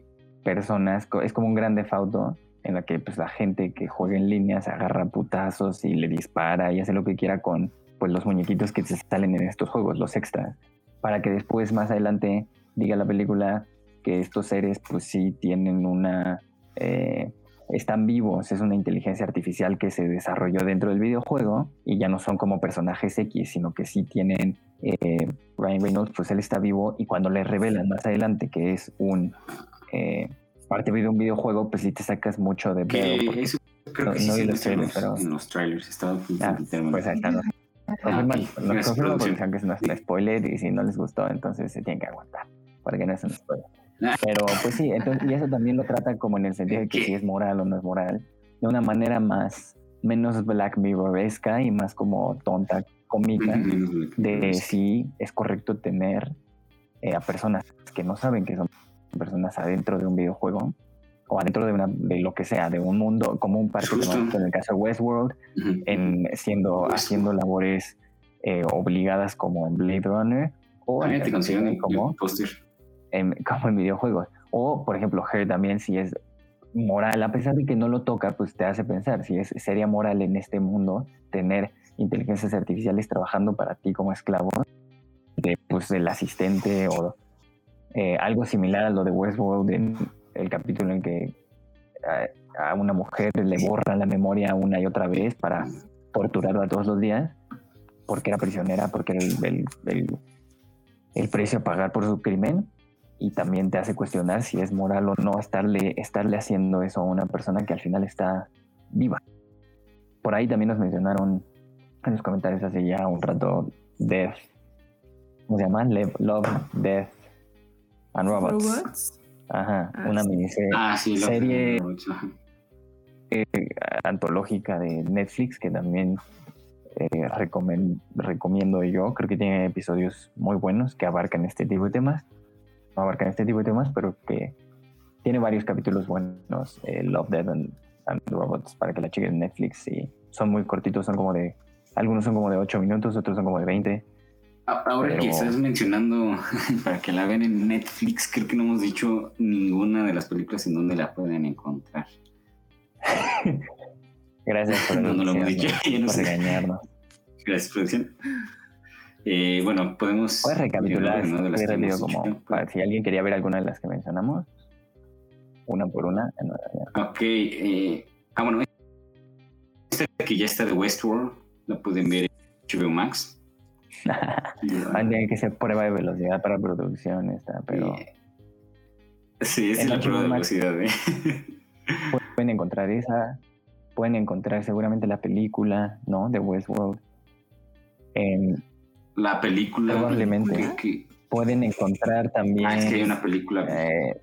personas, es como un grande auto en la que pues la gente que juega en línea se agarra putazos y le dispara y hace lo que quiera con pues los muñequitos que se salen en estos juegos, los extras, para que después más adelante diga la película que estos seres pues sí tienen una eh, están vivos, es una inteligencia artificial que se desarrolló dentro del videojuego y ya no son como personajes X, sino que sí tienen eh, Ryan Reynolds, pues él está vivo y cuando le revelan más adelante que es un eh, parte de un videojuego, pues sí te sacas mucho de eso creo no- que sí no se los trailers, pero- en los trailers. Estaba Ah, pues ahí está. Nos, Ah, confirman- ok. nos confirman porque que es nuestro spoiler y si no les gustó, entonces se tienen que aguantar. Porque no es un spoiler. Pero pues sí, entonces, y eso también lo trata como en el sentido de que si es moral o no es moral, de una manera más, menos Black Mirroresca y más como tonta, cómica, de si es correcto tener eh, a personas que no saben que son personas adentro de un videojuego o adentro de, una, de lo que sea, de un mundo como un parque temático, en el caso de Westworld, en siendo Westworld. haciendo labores eh, obligadas como en Blade Runner o Ah, en, te consiguieron el, como, póster. En- como en videojuegos. O por ejemplo Her también si es moral a pesar de que no lo toca pues te hace pensar si es sería moral en este mundo tener inteligencias artificiales trabajando para ti como esclavo de pues del asistente o eh, algo similar a lo de Westworld en el capítulo en que a, a una mujer le borran la memoria una y otra vez para torturarla todos los días porque era prisionera, porque era el, el- el- el precio a pagar por su crimen y también te hace cuestionar si es moral o no estarle, estarle haciendo eso a una persona que al final está viva. Por ahí también nos mencionaron en los comentarios hace ya un rato Death. ¿Cómo se llama? Love, Death and Robots. Robots. Ajá, Ah, una sí. miniserie Ah, sí, lo serie- Ajá. antológica de Netflix que también eh, recomiendo yo. Creo que tiene episodios muy buenos que abarcan este tipo de temas. No abarcan este tipo de temas, pero que tiene varios capítulos buenos. eh, Love, Death and, and Robots para que la chequen en Netflix. Y son muy cortitos, son como de. Algunos son como de 8 minutos, otros son como de 20. A- Ahora que estás mencionando para que la vean en Netflix, creo que no hemos dicho ninguna de las películas en donde la pueden encontrar. Gracias por, No, no lo hemos dicho, no sé. regañarnos. Gracias, producción. Eh, bueno, podemos. Puedes recapitular una de rápido como para si alguien quería ver alguna de las que mencionamos. Una por una. en- Ok. eh, ah, bueno, esta que ya está de Westworld, la pueden ver en HBO Max. Van a tener que ser prueba de velocidad para producción esta, pero Sí, es la prueba de velocidad. ¿eh? Pueden encontrar esa, pueden encontrar seguramente la película, ¿no? De Westworld. En, la película. Probablemente. Que, pueden encontrar también. Ah, es que hay una película. Eh,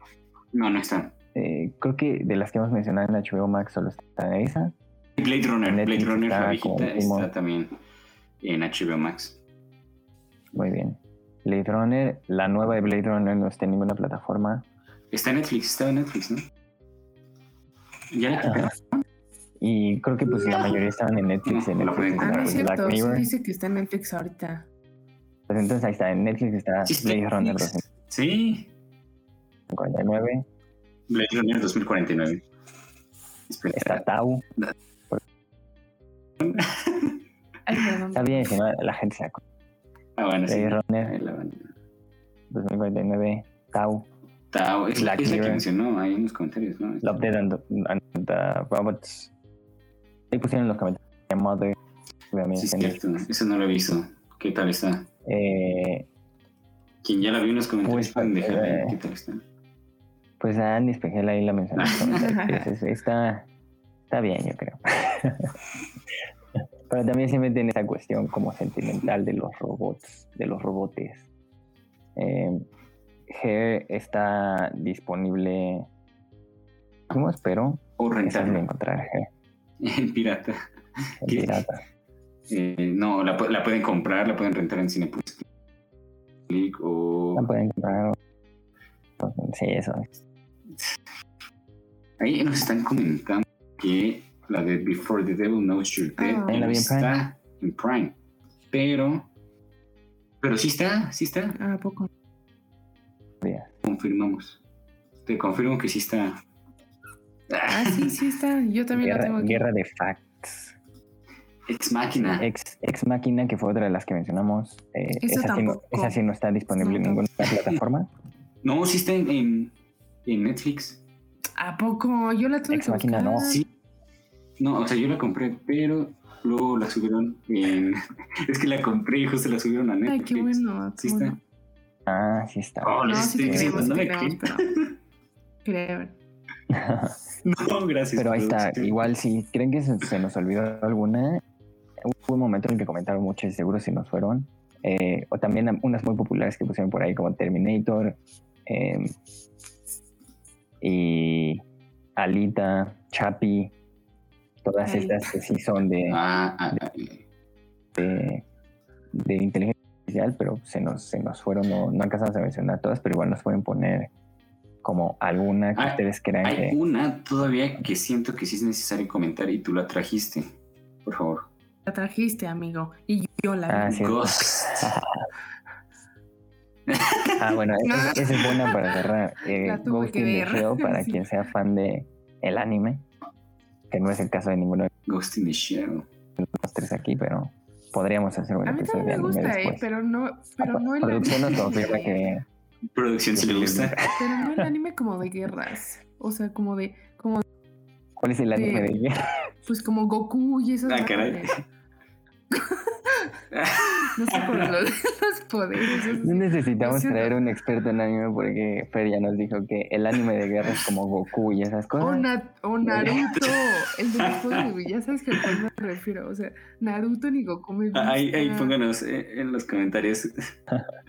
no, no está. Eh, creo que de las que hemos mencionado en HBO Max solo está esa. Blade Runner. Blade Runner, la viejita, está también en HBO Max. Muy bien. Blade Runner, la nueva de Blade Runner no está en ninguna plataforma. Está en Netflix, está en Netflix, ¿no? ¿Ya la Y creo que pues la mayoría estaban en Netflix. en Netflix ah, no es cierto, sí dice que está en Netflix ahorita. Pues entonces ahí está, en Netflix está Blade Runner Sí. 59. Blade Runner 2049. Está Tau. Está bien, si no, la gente se acuerda. Ah, bueno, Blade Runner 2049. Tau. Tau, es, la que mencionó ahí en los comentarios, ¿no? Love, Dead and, the Robots. Ahí pusieron los comentarios. Mother. Sí, es cierto. Eso no lo he visto. ¿Qué tal está? Eh, Quien ya la vio en los comentarios, pues, eh, ¿qué tal está? Pues a Andy Espejel ahí la mencionó. está, está bien, yo creo. Pero también se mete en esa cuestión como sentimental de los robots, de los robotes. Eh, G está disponible. ¿Cómo espero? O rentarlo. encontrar G. En pirata. En pirata. Eh, no, la, la, pueden comprar, la pueden rentar en Cinepolis o... La pueden comprar. Sí, eso. Ahí nos están comentando que la de Before the Devil Knows You're Dead ah. no está en Prime. Pero, pero sí está, sí está. ¿A poco? Confirmamos. Te confirmo que sí está. Ah, sí, sí está. Yo también guerra, la tengo aquí. Guerra de Facts. Ex Máquina. Ex, Ex Máquina, que fue otra de las que mencionamos. Eh, esa, sí no, esa, sí no, está disponible en ninguna plataforma. No, sí está en, en, Netflix. ¿A poco? Yo la tuve Ex Máquina no. Sí. No, o sea, yo la compré, pero luego la subieron en... es que la compré y justo la subieron a Netflix. Ay, qué bueno. Sí está. Ah, sí está. Oh, no, sí creemos, sí creemos, pero... no, gracias. Pero ahí está. Igual si creen que se, nos olvidó alguna, hubo un momento en el que comentaron mucho y seguro si nos fueron. Eh, o también unas muy populares que pusieron por ahí como Terminator em, y Alita, Chapi, todas estas que sí son de, ah, ah, ah. de, de, inteligencia artificial, pero se nos, se nos fueron, no, no alcanzamos a mencionar todas, pero igual nos pueden poner como alguna que ustedes crean hay una todavía que siento que sí es necesario comentar y tú la trajiste, por favor. La trajiste, amigo, y yo la ah, vi. ah, bueno, esa, es buena para cerrar. Eh, Ghost in the Shell, para quien sea fan de el anime, que no es el caso de ninguno de Ghost in the Shell. los tres aquí, pero podríamos hacer un episodio de anime gusta, Eh, pero no, pero no el producción nos confirma que producción si le gusta. Pero no el anime como de guerras, o sea, como de como ¿Cuál es el anime de, guerras? Pues como Goku y esas Ah, caray. No sé por los, poderes. No necesitamos traer un experto en anime porque Fer ya nos dijo que el anime de guerra es como Goku y esas cosas. O, Naruto, el de los poderes, ya sabes que a cuál me refiero. O sea, Naruto ni Goku me gusta. Ahí, ahí pónganos eh, en los comentarios.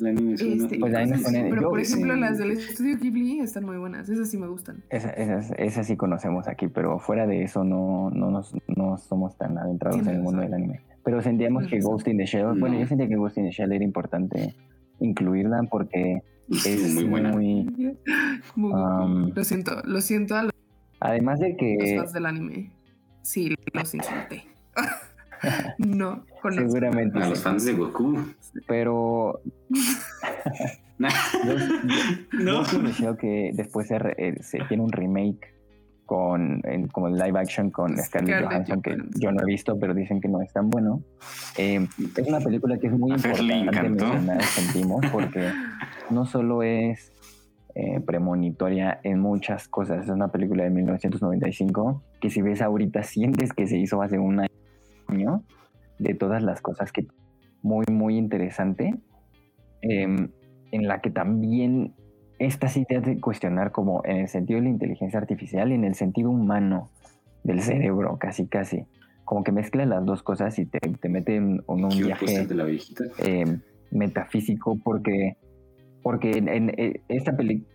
El anime es este, pues ahí nos ponen, pero por ejemplo las del estudio Ghibli están muy buenas, esas sí me gustan. Esas, esas, esas sí conocemos aquí, pero fuera de eso no, no, nos, no somos tan adentrados en el mundo del anime. Pero sentíamos que Ghost in the Shell, bueno, yo sentía que Ghost in the Shell era importante incluirla porque es muy buena. Muy, um, lo siento, lo siento a los, además de que los fans del anime. Sí, los insulté. No, con seguramente a los fans de Goku. Pero no, the Shell que después se, eh, se tiene un remake con como live action con Scarlett Johansson que yo no he visto pero dicen que no es tan bueno. Eh, es una película que es muy importante mencionar sentimos porque no solo es eh, premonitoria en muchas cosas es una película de 1995 que si ves ahorita sientes que se hizo hace un año de todas las cosas que muy muy interesante em, en la que también esta sí te hace cuestionar como en el sentido de la inteligencia artificial y en el sentido humano del cerebro, casi casi. Como que mezcla las dos cosas y te, te mete en, un viaje eh, metafísico porque, porque en, esta película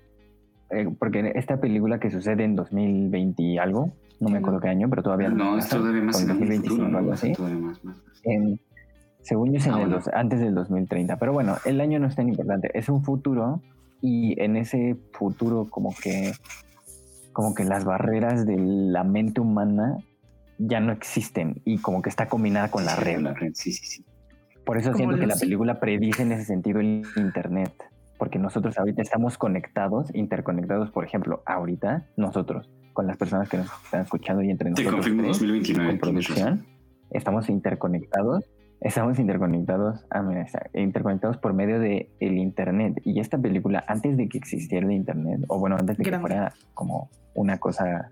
eh, porque esta película que sucede en 2020 y algo, no me acuerdo qué año, pero todavía no. es todavía más 2025 o algo así. según yo es en ah, antes del 2030. Pero bueno, el año no es tan importante. Es un futuro y en ese futuro como que como que las barreras de la mente humana ya no existen y como que está combinada con la red. Sí, sí, sí. Por eso siento que la película predice en ese sentido el internet, porque nosotros ahorita estamos conectados, interconectados, por ejemplo, ahorita nosotros con las personas que nos están escuchando y entre nosotros. Te confirmo 2029. producción, estamos interconectados Estamos interconectados, ah, interconectados por medio de el internet. Y esta película, antes de que existiera el internet, o bueno, antes de que fuera como una cosa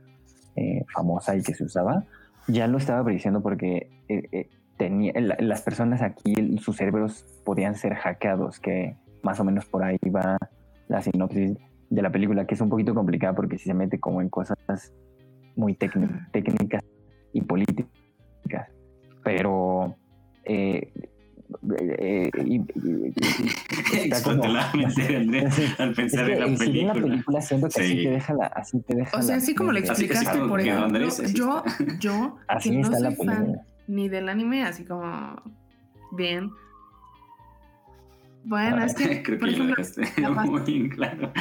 eh, famosa y que se usaba, ya lo estaba prediciendo porque eh, eh, tenía, las personas aquí, sus cerebros podían ser hackeados, que más o menos por ahí va la sinopsis de la película, que es un poquito complicada porque si se mete como en cosas muy técnicas y políticas. Pero eh, eh, Explotó la mente Andrés al pensar en la película. la película siento que así te deja la, así te deja O sea, así como lo explicaste, por ejemplo, yo, yo, así que no soy fan ni del anime, así como bien. Bueno, ah, es que. Creo que lo dejaste muy claro.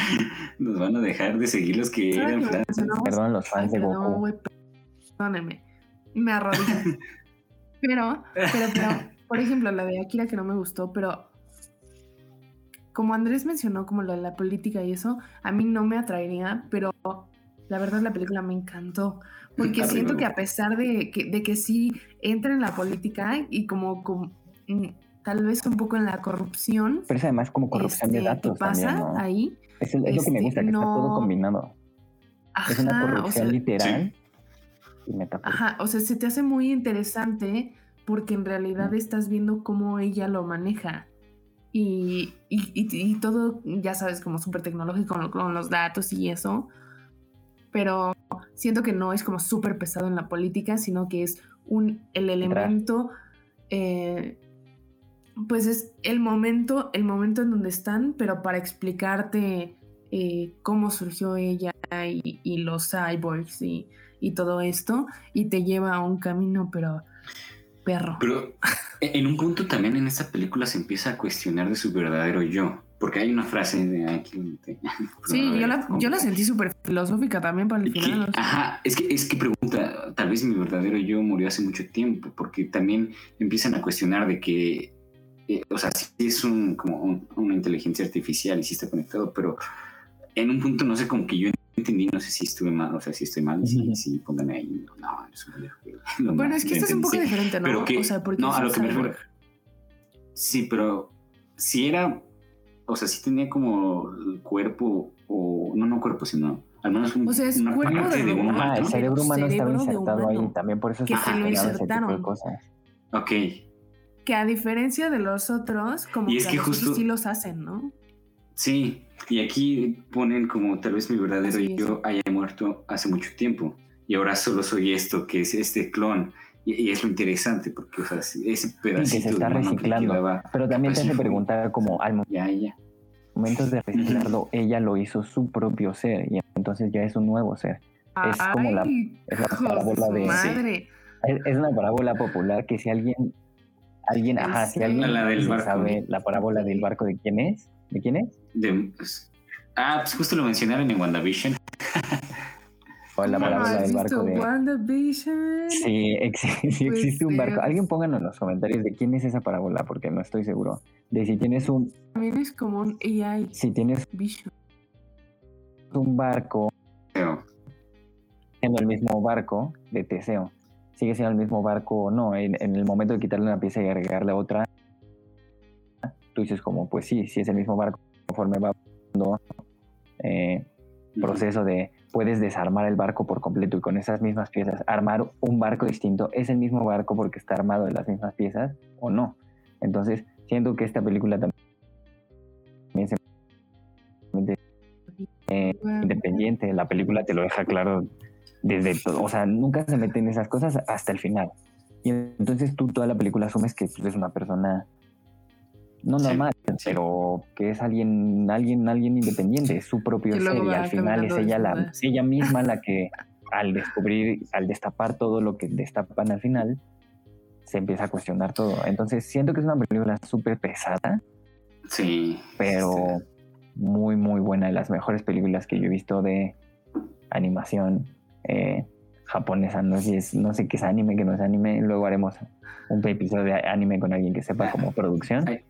Nos van a dejar de seguir los que eran fans. Perdón, los fans de Goku. perdóneme. Me arrodillo. Pero, pero, pero, por ejemplo, la de Akira que no me gustó, pero como Andrés mencionó, como lo de la política y eso, a mí no me atraería, pero la verdad la película me encantó. Porque siento que a pesar de que, de que sí entra en la política y como, mm, tal vez un poco en la corrupción. Pero es además como corrupción de este, datos. ¿Qué pasa ahí? Es, lo que me este, gusta, que está todo combinado. es una corrupción literal. Ajá, o sea, se te hace muy interesante porque en realidad estás viendo cómo ella lo maneja. Y, y, todo, ya sabes, como súper tecnológico con, los datos y eso. Pero siento que no es como súper pesado en la política, sino que es un, el elemento, eh, pues es el momento, el momento en donde están, pero para explicarte eh, cómo surgió ella y, y los cyborgs y, y todo esto y te lleva a un camino, pero perro. Pero e, en un punto también en esta película se empieza a cuestionar de su verdadero yo. Porque hay una frase de aquí. sí, yo la, yo la, sentí súper filosófica también para el final. Ajá, es que, es que pregunta, tal vez mi verdadero yo murió hace mucho tiempo, porque también empiezan a cuestionar de que, eh, o sea, sí es un, como una inteligencia artificial y sí está conectado, pero en un punto no sé, como que yo entendí, no sé si estuve mal, o sea, si estoy mal, si, si pónganme ahí, no, es un Bueno, es que esto es un poco diferente, ¿no? Pero que, o sea, porque no, a lo que me refiero. Sí, pero si era, o sea, si tenía como el cuerpo, o no, no cuerpo, sino al menos un, o sea, es una cuerpo parte de, un ah, el cerebro humano estaba insertado ahí, también por eso que se lo insertaron. Ok. Que a diferencia de los otros, como y es que, justo, sí los hacen, ¿no? Sí, y aquí ponen como tal vez mi verdadero yo haya muerto hace mucho tiempo y ahora solo soy esto, que es este clon. Y, es lo interesante porque o sea, ese pedacito que se está reciclando. pero también te hace preguntar como al momento de reciclarlo, ella lo hizo su propio ser y entonces ya es un nuevo ser. es como la, es la parábola de... Es, una parábola popular que si alguien alguien, ajá, si alguien la sabe la parábola del barco de quién es, ¿de quién es? De, pues, ah, pues justo lo mencionaron en WandaVision. o la parábola del barco de. WandaVision? Sí, sí pues existe un barco. Alguien pónganlo en los comentarios de quién es esa parábola, porque no estoy seguro. De si tienes un. También es como un AI. Si tienes Vision. un barco. En el mismo barco de Teseo. Sigue siendo el mismo barco o no. En, en el momento de quitarle una pieza y agregarle otra, tú dices como, pues sí, sí es el mismo barco, conforme va eh, proceso de puedes desarmar el barco por completo y con esas mismas piezas armar un barco distinto, ¿es el mismo barco porque está armado de las mismas piezas o no? Entonces, siento que esta película también se eh, independiente. La película te lo deja claro desde todo. O sea, nunca se meten esas cosas hasta el final. Y entonces tú toda la película asumes que pues, es una persona no normal, pero que es alguien, alguien, alguien independiente, es su propio ser y al final es ella la, ella misma la que al descubrir, al destapar todo lo que destapan al final, se empieza a cuestionar todo. Entonces siento que es una película súper pesada. Sí. Pero muy, muy buena. De las mejores películas que yo he visto de animación eh, japonesa. No sé, no sé qué es anime, qué no es anime. Luego haremos un episodio de anime con alguien que sepa como producción. ¿De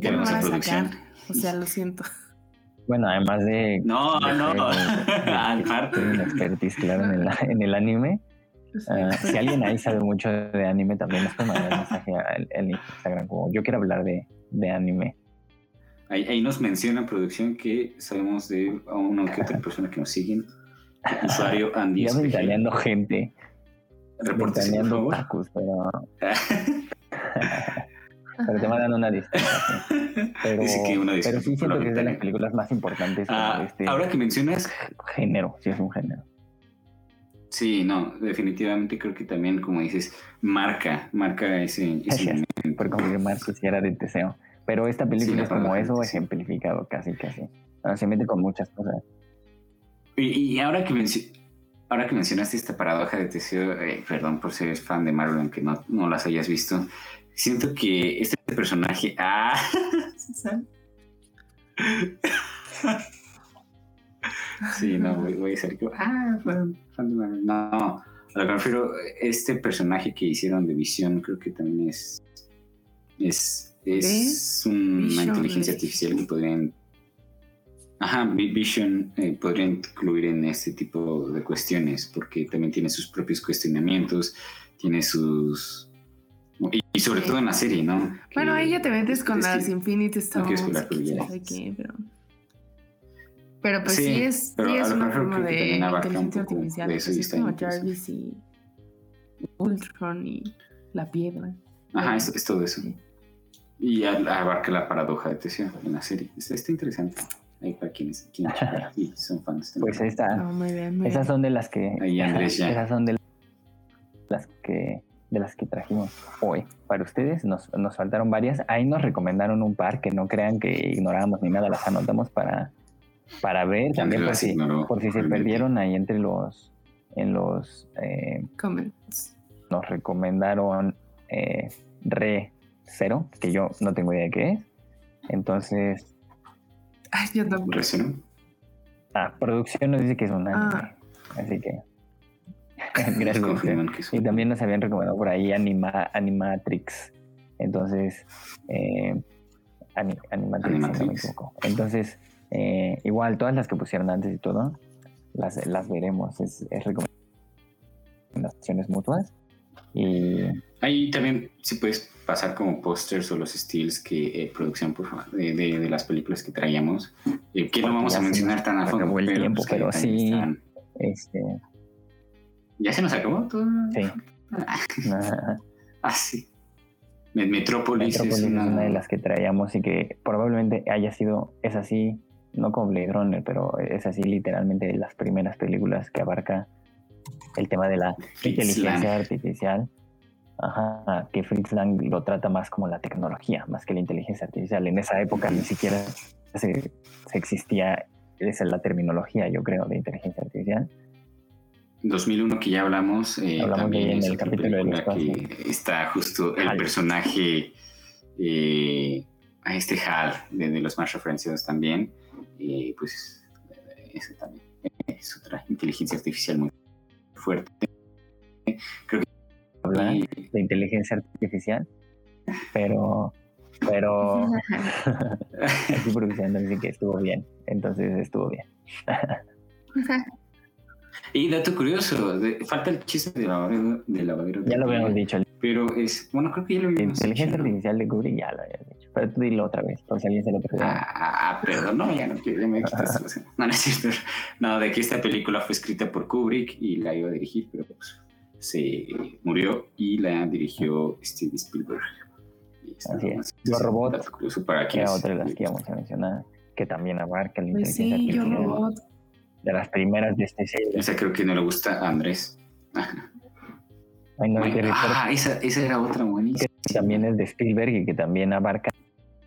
qué producción? O sea, lo siento. Bueno, además de. No, no, no. un expertise, claro, en el, en el anime. Ah, si alguien ahí sabe mucho de anime, también nos puede mandar mensaje en Instagram, como yo quiero hablar de, de anime. Ahí, ahí, nos menciona producción que sabemos de una que otra persona que nos siguen. Usuario Andy. Ya ventaneando gente. Tacos, pero. pero te mandan una distancia. Pero, pero sí siento que es de las películas más importantes. Ah, este ahora que mencionas. Género, sí es un género. Sí, no, definitivamente creo que también, como dices, marca, marca ese, ese Por confirmar si era de deseo. Pero esta película es como eso ejemplificado, casi, casi. se mete con muchas cosas. Y, ahora, que ahora que mencionaste esta paradoja de Teseo, eh, perdón por ser fan de Marvel, aunque no, no las hayas visto, siento que este personaje. ¡Ah! Sí, no, voy, a ser que. Ah, No, a lo que me refiero, este personaje que hicieron de Visión, creo que también es. Es, es una inteligencia artificial que podrían. Ajá, Vision eh, podría incluir en este tipo de cuestiones, porque también tiene sus propios cuestionamientos, tiene sus. Y, sobre todo en la serie, ¿no? bueno, ahí ya te metes con las Infinity Stones. No pero... Pero pues sí, es, sí es una forma de inteligencia artificial. Pues es como Jarvis y Ultron y la piedra. Ajá, es, todo eso. Y abarca la paradoja de Teseo en la serie. Está, interesante. Ahí para quienes, quienes son fans. Pues ahí está. muy bien, esas son de las que. Ahí Andrés ya. Esas son de las que de las que trajimos hoy. Para ustedes nos, nos faltaron varias. Ahí nos recomendaron un par que no crean que ignorábamos ni nada, las anotamos para para ver también por si, por si se perdieron ahí entre los en los eh, comments nos recomendaron eh, Re Cero que yo no tengo idea de qué es entonces Ay, yo tampoco. ah producción nos dice que es un anime ah. así que gracias y también nos habían recomendado por ahí Anima Animatrix entonces eh, Animatrix, entonces eh, igual, todas las que pusieron antes y todo, las, las veremos. Es, es recomendaciones mutuas. Y ahí también si puedes pasar como pósters o los estilos que eh, producción por favor, de, de, las películas que traíamos. Eh, que no vamos a mencionar tan a fondo. El tiempo, pues, pero sí. Este... ¿Ya se nos acabó todo? Sí. ah, sí. Metrópolis, es, una... de las que traíamos y que probablemente haya sido, es así, no como Blade Runner, pero es así literalmente las primeras películas que abarca el tema de la inteligencia artificial. Ajá, que Fritz Lang lo trata más como la tecnología, más que la inteligencia artificial. En esa época ni siquiera se, existía esa es la terminología, yo creo, de inteligencia artificial. 2001 que ya hablamos, eh, también en el capítulo de que está justo el personaje eh, a este HAL de, de, los más referenciados también y pues eso también es otra inteligencia artificial muy fuerte. Creo que habla de inteligencia artificial, pero pero produciendo dice que estuvo bien, entonces estuvo bien. y dato curioso, falta el chiste de lavadero, de lavadero Ya lo habíamos dicho. Pero es, bueno, creo que ya lo habíamos Inteligencia artificial de Kubrick ya lo habías dicho. Pero tú dilo otra vez, por si alguien se lo perdió. Ah, perdón, no, ya no quiero, me quitas. no, no es cierto. No, de que esta película fue escrita por Kubrick y la iba a dirigir, pero pues se murió y la dirigió Steven Spielberg. Así es. Los robots, para que otra de las que íbamos a mencionar, que también abarca la Pues inteligencia sí, yo artificial. robot. De las primeras de este serie. Esa creo que no le gusta a Andrés. Ay, no, ah, esa, esa era otra buenísima. que también es de Spielberg y que también abarca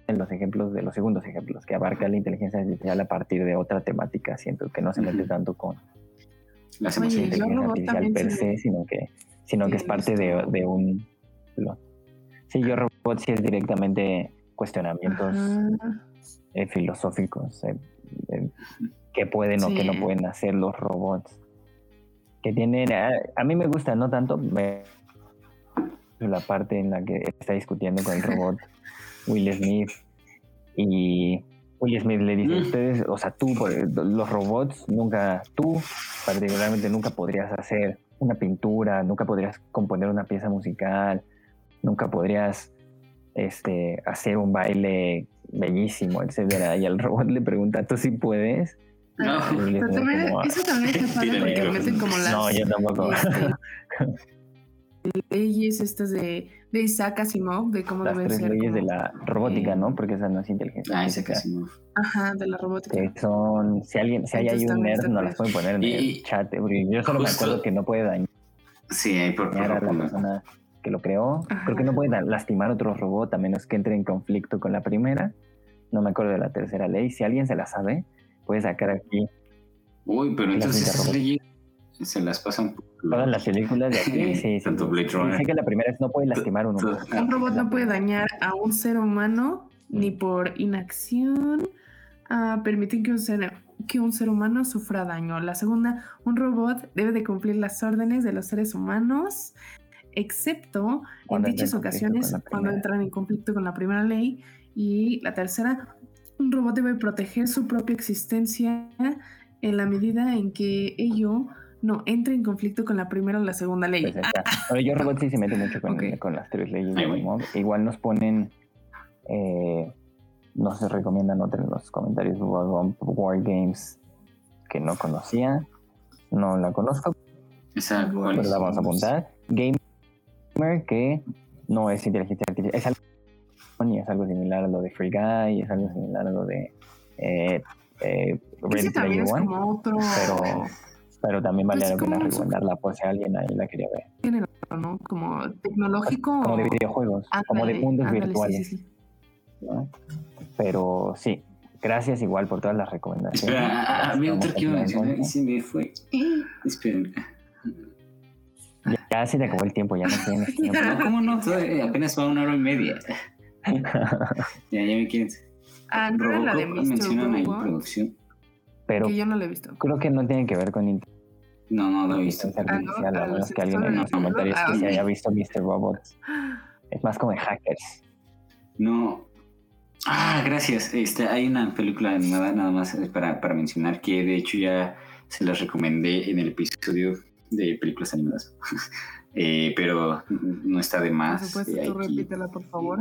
en los ejemplos de los segundos ejemplos, que abarca la inteligencia artificial a partir de otra temática, siento que no se mete Ujú. tanto con Las Oye, emociones. Inteligencia Robot artificial per se, sino que, sino que es parte de, de un... lo- Sí, Yo Robot sí es directamente cuestionamientos eh, filosóficos, eh, eh, qué pueden o qué no pueden hacer los robots. Que tienen, a, a mí me gusta, no tanto me- la parte en la que está discutiendo con el robot Will Smith y Will Smith le dice, Mm. ustedes, o sea, tú, por- los robots, nunca, tú particularmente nunca podrías hacer una pintura, nunca podrías componer una pieza musical, nunca podrías este, hacer un baile bellísimo, etcétera. Y el robot le pregunta, ¿tú sí puedes? No. Pero también, como, eso también porque micrófono. meten como las no, yo tampoco. Leyes estas de, de Isaac Asimov, de cómo Las deben tres ser. leyes de la robótica, eh, ¿no? Porque esa no es inteligencia. Ah, casi no. Ajá, de la robótica. que son, si alguien, si hay ahí Entonces un nerd, no las pueden poner en Y- el chat. porque Yo solo me acuerdo que no puede dañar Sí, ahí por a la favor. persona que lo creó. Creo que no puede lastimar a otro robot a menos que entre en conflicto con la primera. No me acuerdo de la tercera ley. Si alguien se la sabe, puede sacar aquí Uy, pero entonces esas leyes se las pasan por todas las películas de aquí. Sí, sí, Tanto. Blade Runner. Sé que la primera es no puede lastimar a un humano. Ah, Un robot no puede dañar a un ser humano ni por inacción. ah, permiten que un, ser, que un ser humano sufra daño. La segunda, un robot debe de cumplir las órdenes de los seres humanos, excepto Cuando en dichas ocasiones cuando entran en conflicto con la primera ley. Y la tercera, un robot debe proteger su propia existencia en la medida en que ello no entre en conflicto con la primera o la segunda ley. Pues está. Yo robot sí se mete mucho con, con las tres leyes de. Asimov. Igual nos ponen, eh, no se recomiendan otros en los comentarios War, War Games que no conocía, no la conozco, Esa, Pero ¿cuál pero es? la vamos a apuntar. Gamer que no es inteligencia artificial, es algo, es algo similar a lo de Free Guy, es algo similar a lo de eh, eh, Ready Player es One, como otro pero, pero también vale Pues la pena recomendarla por si alguien ahí la quería ver. género, ¿no? Como tecnológico. Como de videojuegos, como de Ándale, mundos ándale, sí, virtuales. sí, sí. ¿no? Pero sí, gracias igual por todas las recomendaciones. Espera, ah, había otro a que iba a mencionar y se me fue. Esperen. Ya, ya se te acabó el tiempo, ya no tienes tiempo. No, ¿cómo no? Todavía apenas va una hora y media. Ya, ya me quieren. Ah, no la de Mr. mencionan ahí producción. Pero que yo no la he visto. creo que no tiene que ver con No, no lo he visto. inteligencia Ah, ¿no? artificial, a Ah, menos sí, que alguien en los no. comentarios que se haya visto Mr. Robot. Es más como de hackers. No. Ah, gracias. Este, hay una película animada nada más eh, para, para mencionar que de hecho ya se las recomendé en el episodio de películas animadas. Eh, pero no está de Por más. supuesto, eh, tú repítela, por favor.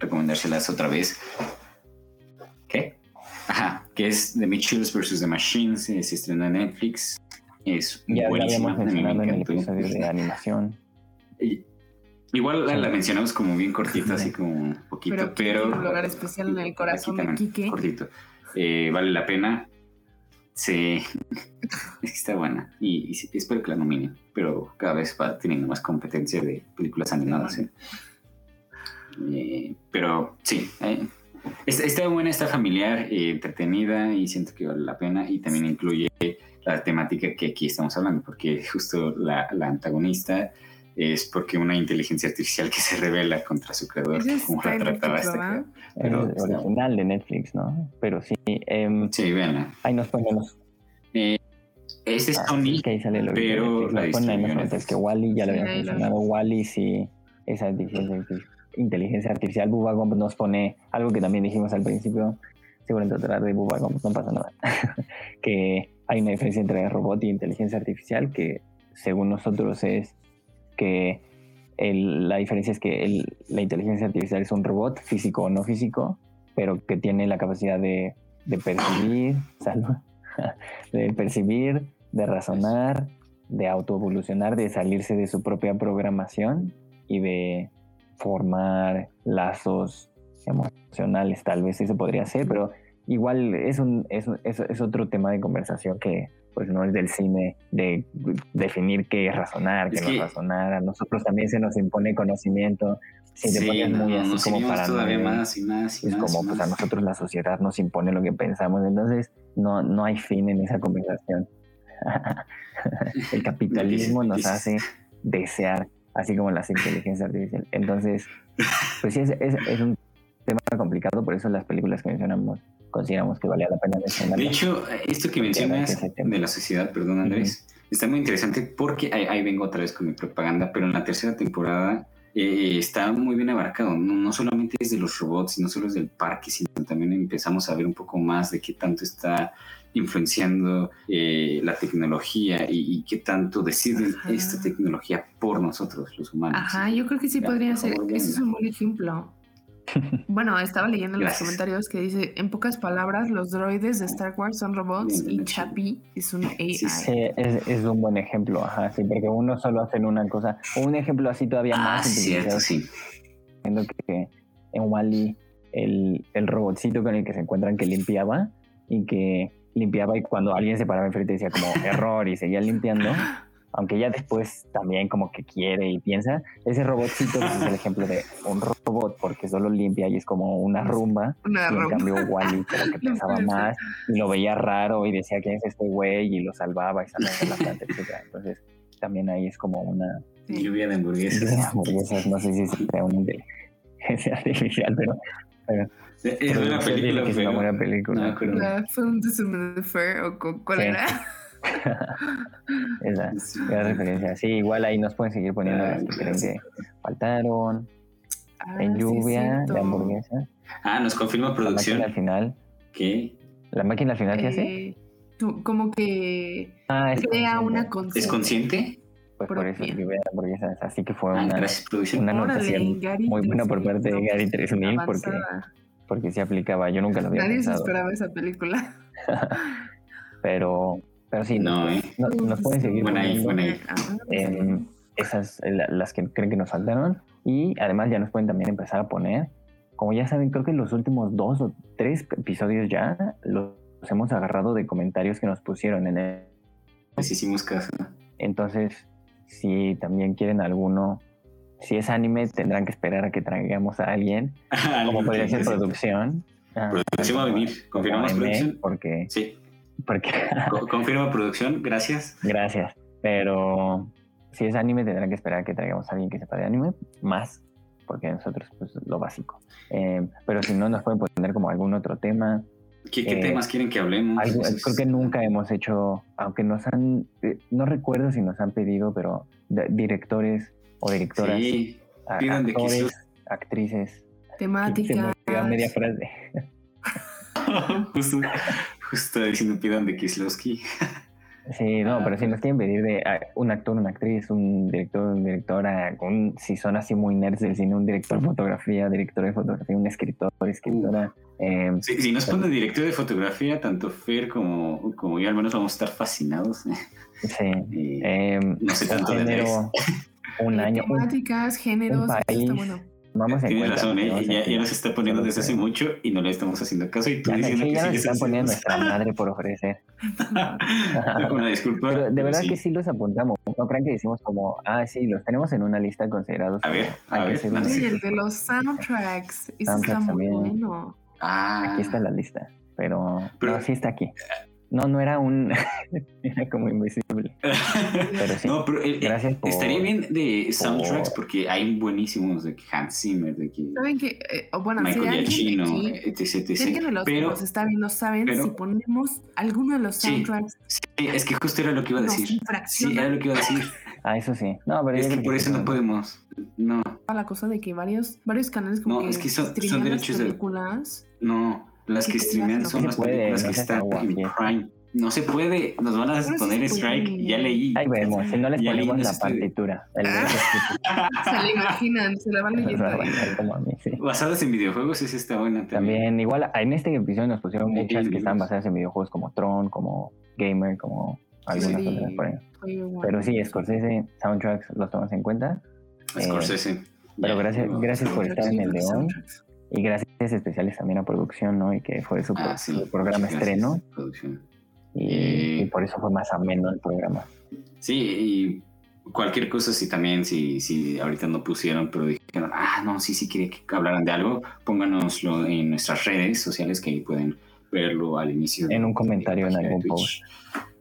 recomendárselas otra vez. ¿Qué? Ajá, que es The Mitchells vs. The Machines. eh, se estrena en Netflix. Es Ya buenísima. me en el de animación. Y- Igual la, Sí. la mencionamos como bien cortita, así como un poquito, Pero, pero, un lugar especial en el corazón de Quique. cortito. Eh, vale la pena. Sí, es que está buena y, espero que la nominen, pero cada vez va teniendo más competencia de películas animadas. ¿eh? Eh, pero sí, eh, está, está buena, está familiar, eh, entretenida y siento que vale la pena y también incluye la temática que aquí estamos hablando, porque justo la, la antagonista es porque una inteligencia artificial que se revela contra su creador, Ese como la trataba esta ¿verdad? Pero es está- original de Netflix, ¿no? Pero sí, em, Sí, véanla. ahí nos ponen los. Eh, este es ah, Sony, es que ahí sale lo pero la Nos ponen ahí es que Wally ya lo habíamos mencionado. Wally sí, esa inteligencia, arti- inteligencia artificial. Bubba Gump nos pone algo que también dijimos al principio. Seguramente tratar de Bubba Gump, no pasa nada. que hay una diferencia entre robot y inteligencia artificial que según nosotros es que el- la diferencia es que el- la inteligencia artificial es un robot físico o no físico, pero que tiene la capacidad de, de percibir, de percibir, de razonar, de autoevolucionar, de salirse de su propia programación y de formar lazos emocionales, tal vez eso podría ser, pero igual es, un, es, es, es otro tema de conversación que pues no es del cine de definir qué es razonar, qué no es razonar. A nosotros también se nos impone conocimiento. Si te pones muy así como para todavía más y más y es como pues a nosotros la sociedad nos impone lo que pensamos, entonces no, no hay fin en esa conversación. El capitalismo nos hace desear, así como las inteligencias artificiales. Entonces, pues sí, es, es, es un tema complicado, por eso las películas que mencionamos consideramos que valía la pena mencionar. De hecho, esto que mencionas de la sociedad, perdón Andrés, está muy interesante porque ahí, vengo otra vez con mi propaganda, pero en la tercera temporada eh, está muy bien abarcado, no, solamente es de los robots, no solo es del parque, sino también empezamos a ver un poco más de qué tanto está influenciando eh, la tecnología y, qué tanto decide esta tecnología por nosotros, los humanos. Ajá, yo creo que sí podría ser, ese es un buen ejemplo. Bueno, estaba leyendo en los comentarios que dice, en pocas palabras, los droides de Star Wars son robots y Chappie es un AI. Sí, es, un buen ejemplo, ajá, sí, porque uno solo hace una cosa. Un ejemplo así todavía ah, más. Cierto, sí. Viendo que en Wally el, el robotcito con el que se encuentran que limpiaba y que limpiaba y cuando alguien se paraba enfrente decía como error y seguía limpiando aunque ya después también como que quiere y piensa, ese robotcito pues, es el ejemplo de un robot porque solo limpia y es como una rumba. Una y en cambio Wally que pensaba más y lo veía raro y decía quién es este güey y lo salvaba y salvaba de la planta, etc. Entonces también ahí es como una... Lluvia de hamburguesas. de hamburguesas, no sé si sea una inteligencia artificial, pero... es una película. Es una buena película. No, la Film de Fair o cuál era. esa, esa referencia. Sí, igual ahí nos pueden seguir poniendo las que creen que faltaron. Ah, en lluvia, la hamburguesa. Ah, nos confirma producción. La máquina al final. ¿Qué? ¿La máquina al final qué hace? Eh, como que ah, crea una conciencia. ¿Es consciente? Pues por eso lluvia de hamburguesas. Así que fue ah, una, una anotación muy buena por parte de Gary 3000 porque, porque se aplicaba. Yo nunca lo había Nadie pensado. se esperaba esa película. pero pero sí, no, ¿eh? nos pueden seguir buena esas, las que creen que nos faltaron. Y además ya nos pueden también empezar a poner, como ya saben, creo que los últimos dos o tres episodios ya los hemos agarrado de comentarios que nos pusieron en el... Les hicimos caso. Entonces, si también quieren alguno, si es anime, tendrán que esperar a que traigamos a alguien, como podría ser producción. Producción va a venir, confirmamos producción. Porque sí. Porque... Confirma producción, gracias. Gracias. Pero si es anime, tendrán que esperar que traigamos a alguien que sepa de anime, más, porque nosotros, pues, lo básico. Eh, pero si no, nos pueden poner como algún otro tema. ¿Qué, eh, temas quieren que hablemos? creo que nunca hemos hecho, aunque nos han, eh, no recuerdo si nos han pedido, pero directores o directoras, sí, actores, actrices. Temática. media frase. Justo. Justo diciendo pidan de Kieslowski. Sí, no, pero si nos quieren pedir de ah, un actor, una actriz, un director, una directora, un, si son así muy nerds del cine, un director de fotografía, director de fotografía, un escritor, escritora. Eh, sí, si nos ponen director de fotografía, tanto Fer como, como yo al menos vamos a estar fascinados. Sí. Eh, no sé tanto género, un año. Temáticas, géneros, un país, bueno. Vamos Tienes razón, ¿eh? ya, ya, nos está poniendo desde hace mucho y no le estamos haciendo caso. Y tú ya, diciendo sí, ya nos están poniendo nuestra madre por ofrecer. una disculpa. Pero de verdad sí. que sí los apuntamos. No crean que decimos como, ah, sí, los tenemos en una lista considerados. A ver, a ver. Sí, el de los soundtracks. Eso está muy bueno. Ah. Aquí está la lista. Pero, pero no, sí está aquí. No, no era un. era como invisible. Pero sí. No, pero eh, Gracias por, estaría bien de soundtracks por... porque hay buenísimos de Hans Zimmer, de que. ¿Saben que eh, bueno, Michael si Giacchino, etc, etc. De los pero, que nos está viendo saben pero, si ponemos alguno de los soundtracks. Sí, sí, es que justo era lo que iba a decir. Sí, era lo que iba a decir. Ah, eso sí. No, pero es que por eso no podemos. No. La cosa de que varios, varios canales como no, que, es que son, son derechos de películas. De... No, las que streamean son las películas que están en Prime. No se puede, nos van a poner strike, ya leí. Ahí vemos, si no les ponemos la partitura. El ah. se la imaginan, se la van leyendo. sí. Basadas en videojuegos, esa está buena también. También, igual, en este episodio nos pusieron muchas que están basadas en videojuegos como Tron, como Gamer, como algunas sí, otras por ahí. Bueno. Pero sí, Scorsese, soundtracks los tomamos en cuenta. Scorsese. Eh, pero gracias, gracias por estar en el hoy. Y gracias especiales también a producción, ¿no? Y que fue su, Ah, sí, programa estreno. gracias, producción. Y, Eh. y por eso fue más ameno el programa. Sí, y cualquier cosa, si también, si, si ahorita no pusieron, pero dijeron, ah, no, sí, sí, quería que hablaran de algo, pónganoslo en nuestras redes sociales que ahí pueden verlo al inicio. En un comentario en algún Twitch.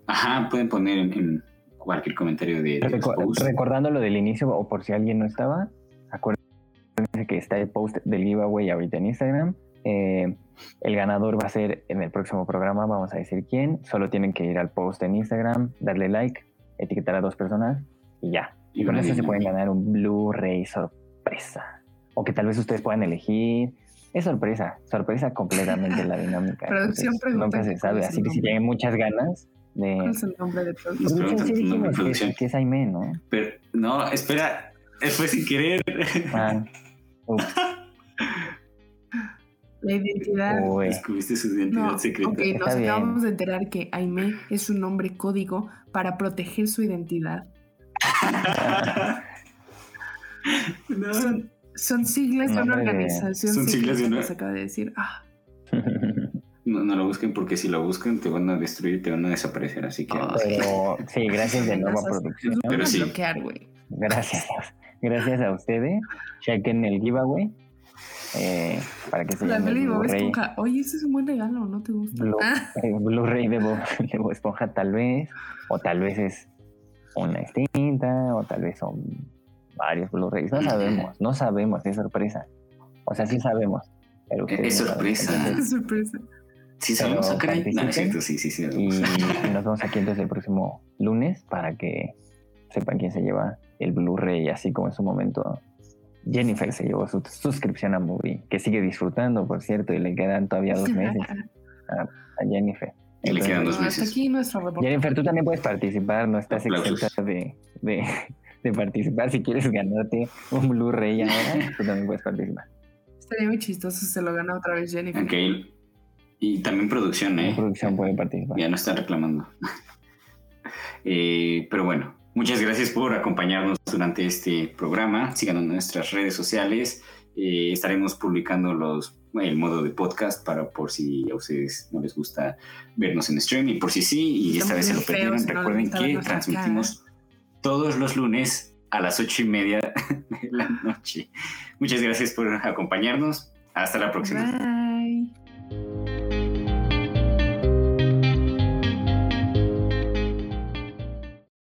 Ajá, pueden poner en, en cualquier comentario de, de Recu- recordando lo del inicio, o por si alguien no estaba, acuérdense está el post del giveaway ahorita en Instagram. Eh, el ganador va a ser en el próximo programa, vamos a decir quién. Solo tienen que ir al post en Instagram, darle like, etiquetar a dos personas y ya. Y Y con eso se pueden ganar un Blu-ray sorpresa. O que tal vez ustedes puedan elegir. Es sorpresa, sorpresa completamente la dinámica. Producción Entonces, pregunta Nunca se sabe, así que si tienen muchas ganas de... ¿Cuál es el nombre de Nos producción? Sí nombre, que, producción. que es Aime, ¿no? Pero, no, espera, fue sin querer. Ah, La identidad. uy. Descubriste su identidad No, secreta. ok, nos Está bien. acabamos de enterar que Aime es un nombre código para proteger su identidad. No. Son, son siglas de una organización Son siglas de una- que se acaba de decir. Ah, No, no lo busquen porque si lo buscan te van a destruir, te van a desaparecer. Así que. Pero sí, gracias de nuevo producción. Los Pero van a sí. bloquear, güey. Gracias. Gracias a ustedes. Chequen el giveaway. eh, para que se La peli de Bob. Esponja. Oye, ese es un buen regalo, ¿no te gusta? Blu- Ah, eh, Blu-ray de Bob, de Bob Esponja tal vez. O tal vez es una extinta. O tal vez son varios Blu-rays. No sabemos. No sabemos. Es sorpresa. O sea, sí sabemos. Pero Es no saben. sorpresa. Sorpresa. Sí, sabemos Pero a caray. No, es cierto, sí, sí, sí. Y, y nos vemos aquí entonces el próximo lunes para que sepan quién se lleva el Blu-ray, así como en su momento Jennifer se llevó su suscripción a Movie, que sigue disfrutando, por cierto, y le quedan todavía dos meses a, a Jennifer. Y le quedan dos meses. aquí. Jennifer, tú también puedes participar, no estás exenta de, de, de participar. Si quieres ganarte un Blu-ray ahora, tú también puedes participar. Estaría muy chistoso si se lo gana otra vez Jennifer. Ok. Y también producción, La ¿eh? producción puede participar. Ya no están reclamando. Eh, pero bueno, muchas gracias por acompañarnos durante este programa. Síganos en nuestras redes sociales. Eh, estaremos publicando los, el modo de podcast para por si a ustedes no les gusta vernos en stream y por si sí, y esta vez se lo feos, perdieron. no Recuerden que transmitimos todos los lunes a las ocho y media de la noche. Muchas gracias por acompañarnos. Hasta la próxima. Bye.